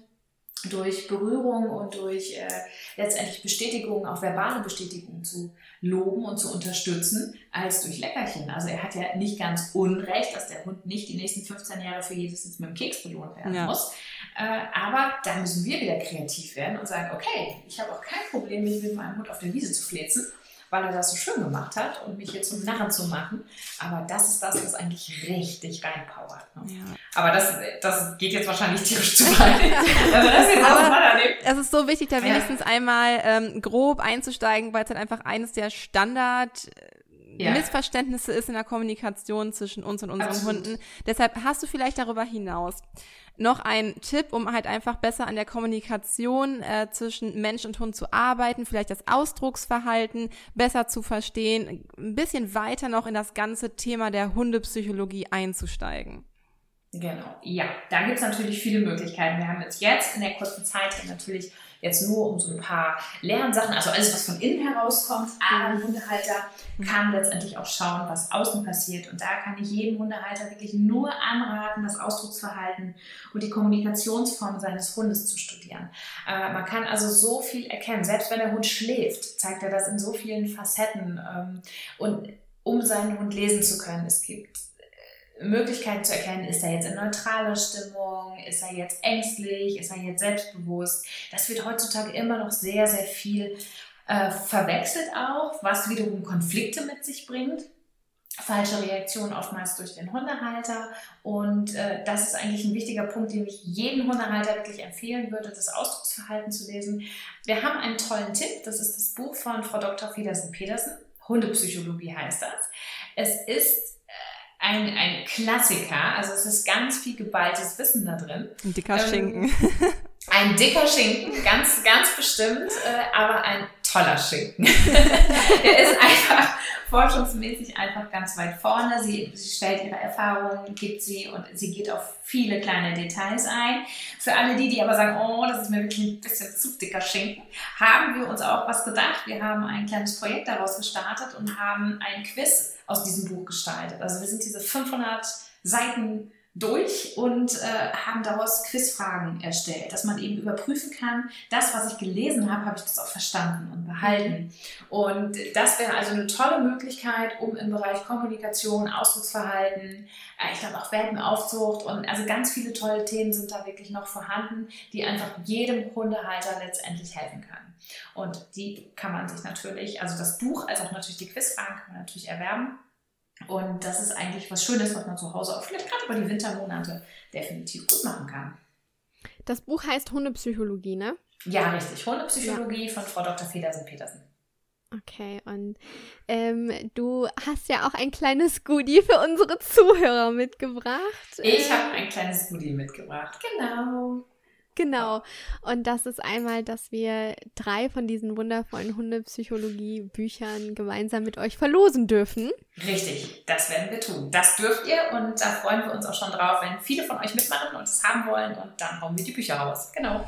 durch Berührung und durch äh, letztendlich Bestätigung, auch verbale Bestätigung zu loben und zu unterstützen, als durch Leckerchen. Also er hat ja nicht ganz unrecht, dass der Hund nicht die nächsten 15 Jahre für jedes Sitz mit dem Keks belohnt werden ja. muss. Äh, aber da müssen wir wieder kreativ werden und sagen, okay, ich habe auch kein Problem, mich mit meinem Hund auf der Wiese zu flezen weil er das so schön gemacht hat und mich hier zum Narren zu machen. Aber das ist das, was eigentlich richtig reinpowert. Ne? Ja. Aber das, das geht jetzt wahrscheinlich tierisch zu weit. also das ist jetzt Aber es ist so wichtig, da wenigstens ja. einmal ähm, grob einzusteigen, weil es halt einfach eines der Standard ja. Missverständnisse ist in der Kommunikation zwischen uns und unseren Absolut. Hunden. Deshalb hast du vielleicht darüber hinaus noch ein Tipp, um halt einfach besser an der Kommunikation äh, zwischen Mensch und Hund zu arbeiten, vielleicht das Ausdrucksverhalten besser zu verstehen, ein bisschen weiter noch in das ganze Thema der Hundepsychologie einzusteigen. Genau, ja, da gibt es natürlich viele Möglichkeiten. Wir haben jetzt jetzt in der kurzen Zeit natürlich jetzt nur um so ein paar Lernsachen, also alles, was von innen herauskommt. Aber ein Hundehalter kann letztendlich auch schauen, was außen passiert. Und da kann ich jedem Hundehalter wirklich nur anraten, das Ausdrucksverhalten und die Kommunikationsform seines Hundes zu studieren. Äh, man kann also so viel erkennen. Selbst wenn der Hund schläft, zeigt er das in so vielen Facetten. Ähm, und um seinen Hund lesen zu können, es gibt Möglichkeiten zu erkennen, ist er jetzt in neutraler Stimmung, ist er jetzt ängstlich, ist er jetzt selbstbewusst. Das wird heutzutage immer noch sehr, sehr viel äh, verwechselt auch, was wiederum Konflikte mit sich bringt. Falsche Reaktionen oftmals durch den Hundehalter. Und äh, das ist eigentlich ein wichtiger Punkt, den ich jedem Hundehalter wirklich empfehlen würde, das Ausdrucksverhalten zu lesen. Wir haben einen tollen Tipp, das ist das Buch von Frau Dr. Fiedersen-Petersen. Hundepsychologie heißt das. Es ist ein, ein Klassiker. Also es ist ganz viel geballtes Wissen da drin. Ein dicker ähm, Schinken. Ein dicker Schinken, ganz, ganz bestimmt, äh, aber ein toller Schinken. er ist einfach forschungsmäßig einfach ganz weit vorne. Sie, sie stellt ihre Erfahrungen, gibt sie und sie geht auf viele kleine Details ein. Für alle die, die aber sagen, oh, das ist mir wirklich ein bisschen zu dicker Schinken, haben wir uns auch was gedacht. Wir haben ein kleines Projekt daraus gestartet und haben ein Quiz aus diesem Buch gestaltet. Also wir sind diese 500 Seiten durch und äh, haben daraus Quizfragen erstellt, dass man eben überprüfen kann, das, was ich gelesen habe, habe ich das auch verstanden und behalten. Und das wäre also eine tolle Möglichkeit, um im Bereich Kommunikation, Ausdrucksverhalten, äh, ich glaube auch Welpenaufzucht und also ganz viele tolle Themen sind da wirklich noch vorhanden, die einfach jedem Hundehalter letztendlich helfen kann. Und die kann man sich natürlich, also das Buch, als auch natürlich die Quizfragen kann man natürlich erwerben. Und das ist eigentlich was Schönes, was man zu Hause auch vielleicht gerade über die Wintermonate definitiv gut machen kann. Das Buch heißt Hundepsychologie, ne? Ja, richtig. Hundepsychologie ja. von Frau Dr. Federsen-Petersen. Okay, und ähm, du hast ja auch ein kleines Goodie für unsere Zuhörer mitgebracht. Ich habe ein kleines Goodie mitgebracht, genau. Genau. Und das ist einmal, dass wir drei von diesen wundervollen Hundepsychologie-Büchern gemeinsam mit euch verlosen dürfen. Richtig, das werden wir tun. Das dürft ihr und da freuen wir uns auch schon drauf, wenn viele von euch mitmachen und es haben wollen und dann hauen wir die Bücher raus. Genau.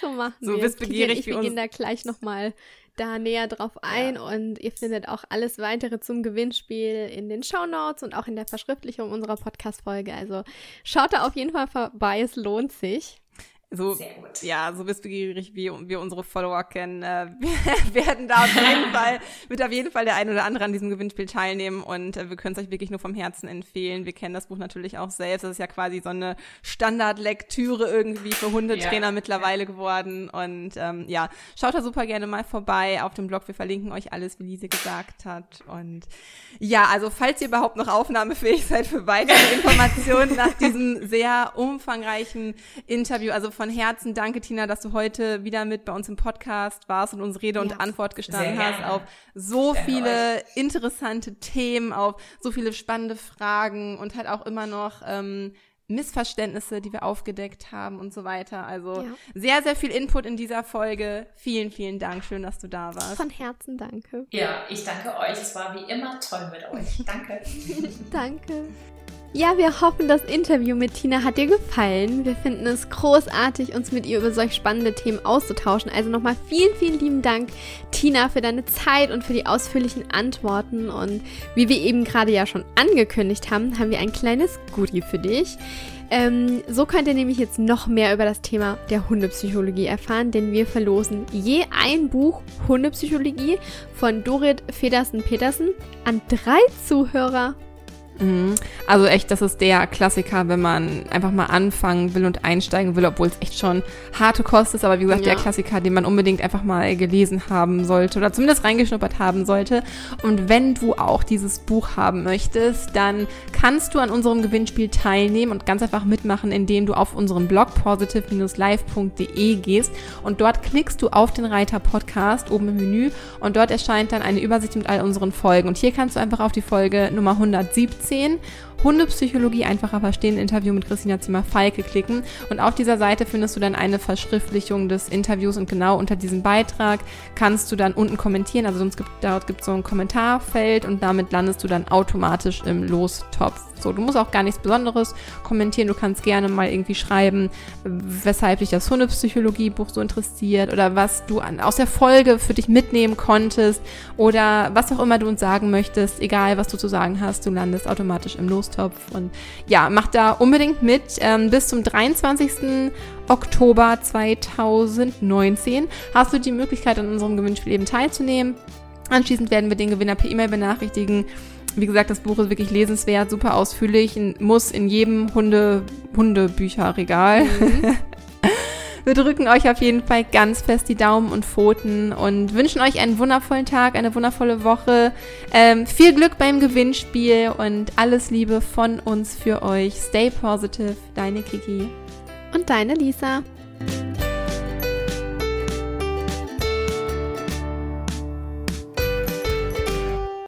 So machen so wir. Bist begierig ich, wir gehen da gleich nochmal da näher drauf ein ja. und ihr findet auch alles weitere zum Gewinnspiel in den Show Notes und auch in der Verschriftlichung unserer Podcast-Folge. Also schaut da auf jeden Fall vorbei, es lohnt sich. So, ja, so wissbegierig wie wir unsere Follower kennen, äh, wir werden da auf jeden Fall, wird auf jeden Fall der ein oder andere an diesem Gewinnspiel teilnehmen und äh, wir können es euch wirklich nur vom Herzen empfehlen. Wir kennen das Buch natürlich auch selbst. Das ist ja quasi so eine Standardlektüre irgendwie für Hundetrainer ja. mittlerweile geworden. Und ähm, ja, schaut da super gerne mal vorbei auf dem Blog. Wir verlinken euch alles, wie Lise gesagt hat. Und ja, also falls ihr überhaupt noch aufnahmefähig seid für weitere Informationen nach diesem sehr umfangreichen Interview, also von Herzen danke, Tina, dass du heute wieder mit bei uns im Podcast warst und uns Rede ja, und Antwort gestanden hast auf so viele euch. interessante Themen, auf so viele spannende Fragen und halt auch immer noch ähm, Missverständnisse, die wir aufgedeckt haben und so weiter. Also ja. sehr, sehr viel Input in dieser Folge. Vielen, vielen Dank. Schön, dass du da warst. Von Herzen danke. Ja, ich danke euch. Es war wie immer toll mit euch. Danke. danke. Ja, wir hoffen, das Interview mit Tina hat dir gefallen. Wir finden es großartig, uns mit ihr über solch spannende Themen auszutauschen. Also nochmal vielen, vielen lieben Dank, Tina, für deine Zeit und für die ausführlichen Antworten. Und wie wir eben gerade ja schon angekündigt haben, haben wir ein kleines Goodie für dich. Ähm, so könnt ihr nämlich jetzt noch mehr über das Thema der Hundepsychologie erfahren, denn wir verlosen je ein Buch Hundepsychologie von Dorit Federsen-Petersen an drei Zuhörer. Also echt, das ist der Klassiker, wenn man einfach mal anfangen will und einsteigen will, obwohl es echt schon harte Kost ist, aber wie gesagt, ja. der Klassiker, den man unbedingt einfach mal gelesen haben sollte oder zumindest reingeschnuppert haben sollte. Und wenn du auch dieses Buch haben möchtest, dann kannst du an unserem Gewinnspiel teilnehmen und ganz einfach mitmachen, indem du auf unseren Blog positive-live.de gehst und dort klickst du auf den Reiter Podcast oben im Menü und dort erscheint dann eine Übersicht mit all unseren Folgen. Und hier kannst du einfach auf die Folge Nummer 117 15 Hundepsychologie einfacher verstehen Interview mit Christina Zimmer-Falke klicken. Und auf dieser Seite findest du dann eine Verschriftlichung des Interviews und genau unter diesem Beitrag kannst du dann unten kommentieren. Also sonst gibt, dort gibt es so ein Kommentarfeld und damit landest du dann automatisch im Lostopf. So, du musst auch gar nichts Besonderes kommentieren. Du kannst gerne mal irgendwie schreiben, weshalb dich das Hundepsychologie-Buch so interessiert oder was du an, aus der Folge für dich mitnehmen konntest oder was auch immer du uns sagen möchtest. Egal, was du zu sagen hast, du landest automatisch im Lostopf. Und ja, mach da unbedingt mit. Ähm, bis zum 23. Oktober 2019 hast du die Möglichkeit, an unserem Gewinnspiel eben teilzunehmen. Anschließend werden wir den Gewinner per E-Mail benachrichtigen. Wie gesagt, das Buch ist wirklich lesenswert, super ausführlich, muss in jedem Hunde, Hundebücherregal. Mhm. Wir drücken euch auf jeden Fall ganz fest die Daumen und Pfoten und wünschen euch einen wundervollen Tag, eine wundervolle Woche. Ähm, viel Glück beim Gewinnspiel und alles Liebe von uns für euch. Stay positive, deine Kiki. Und deine Lisa.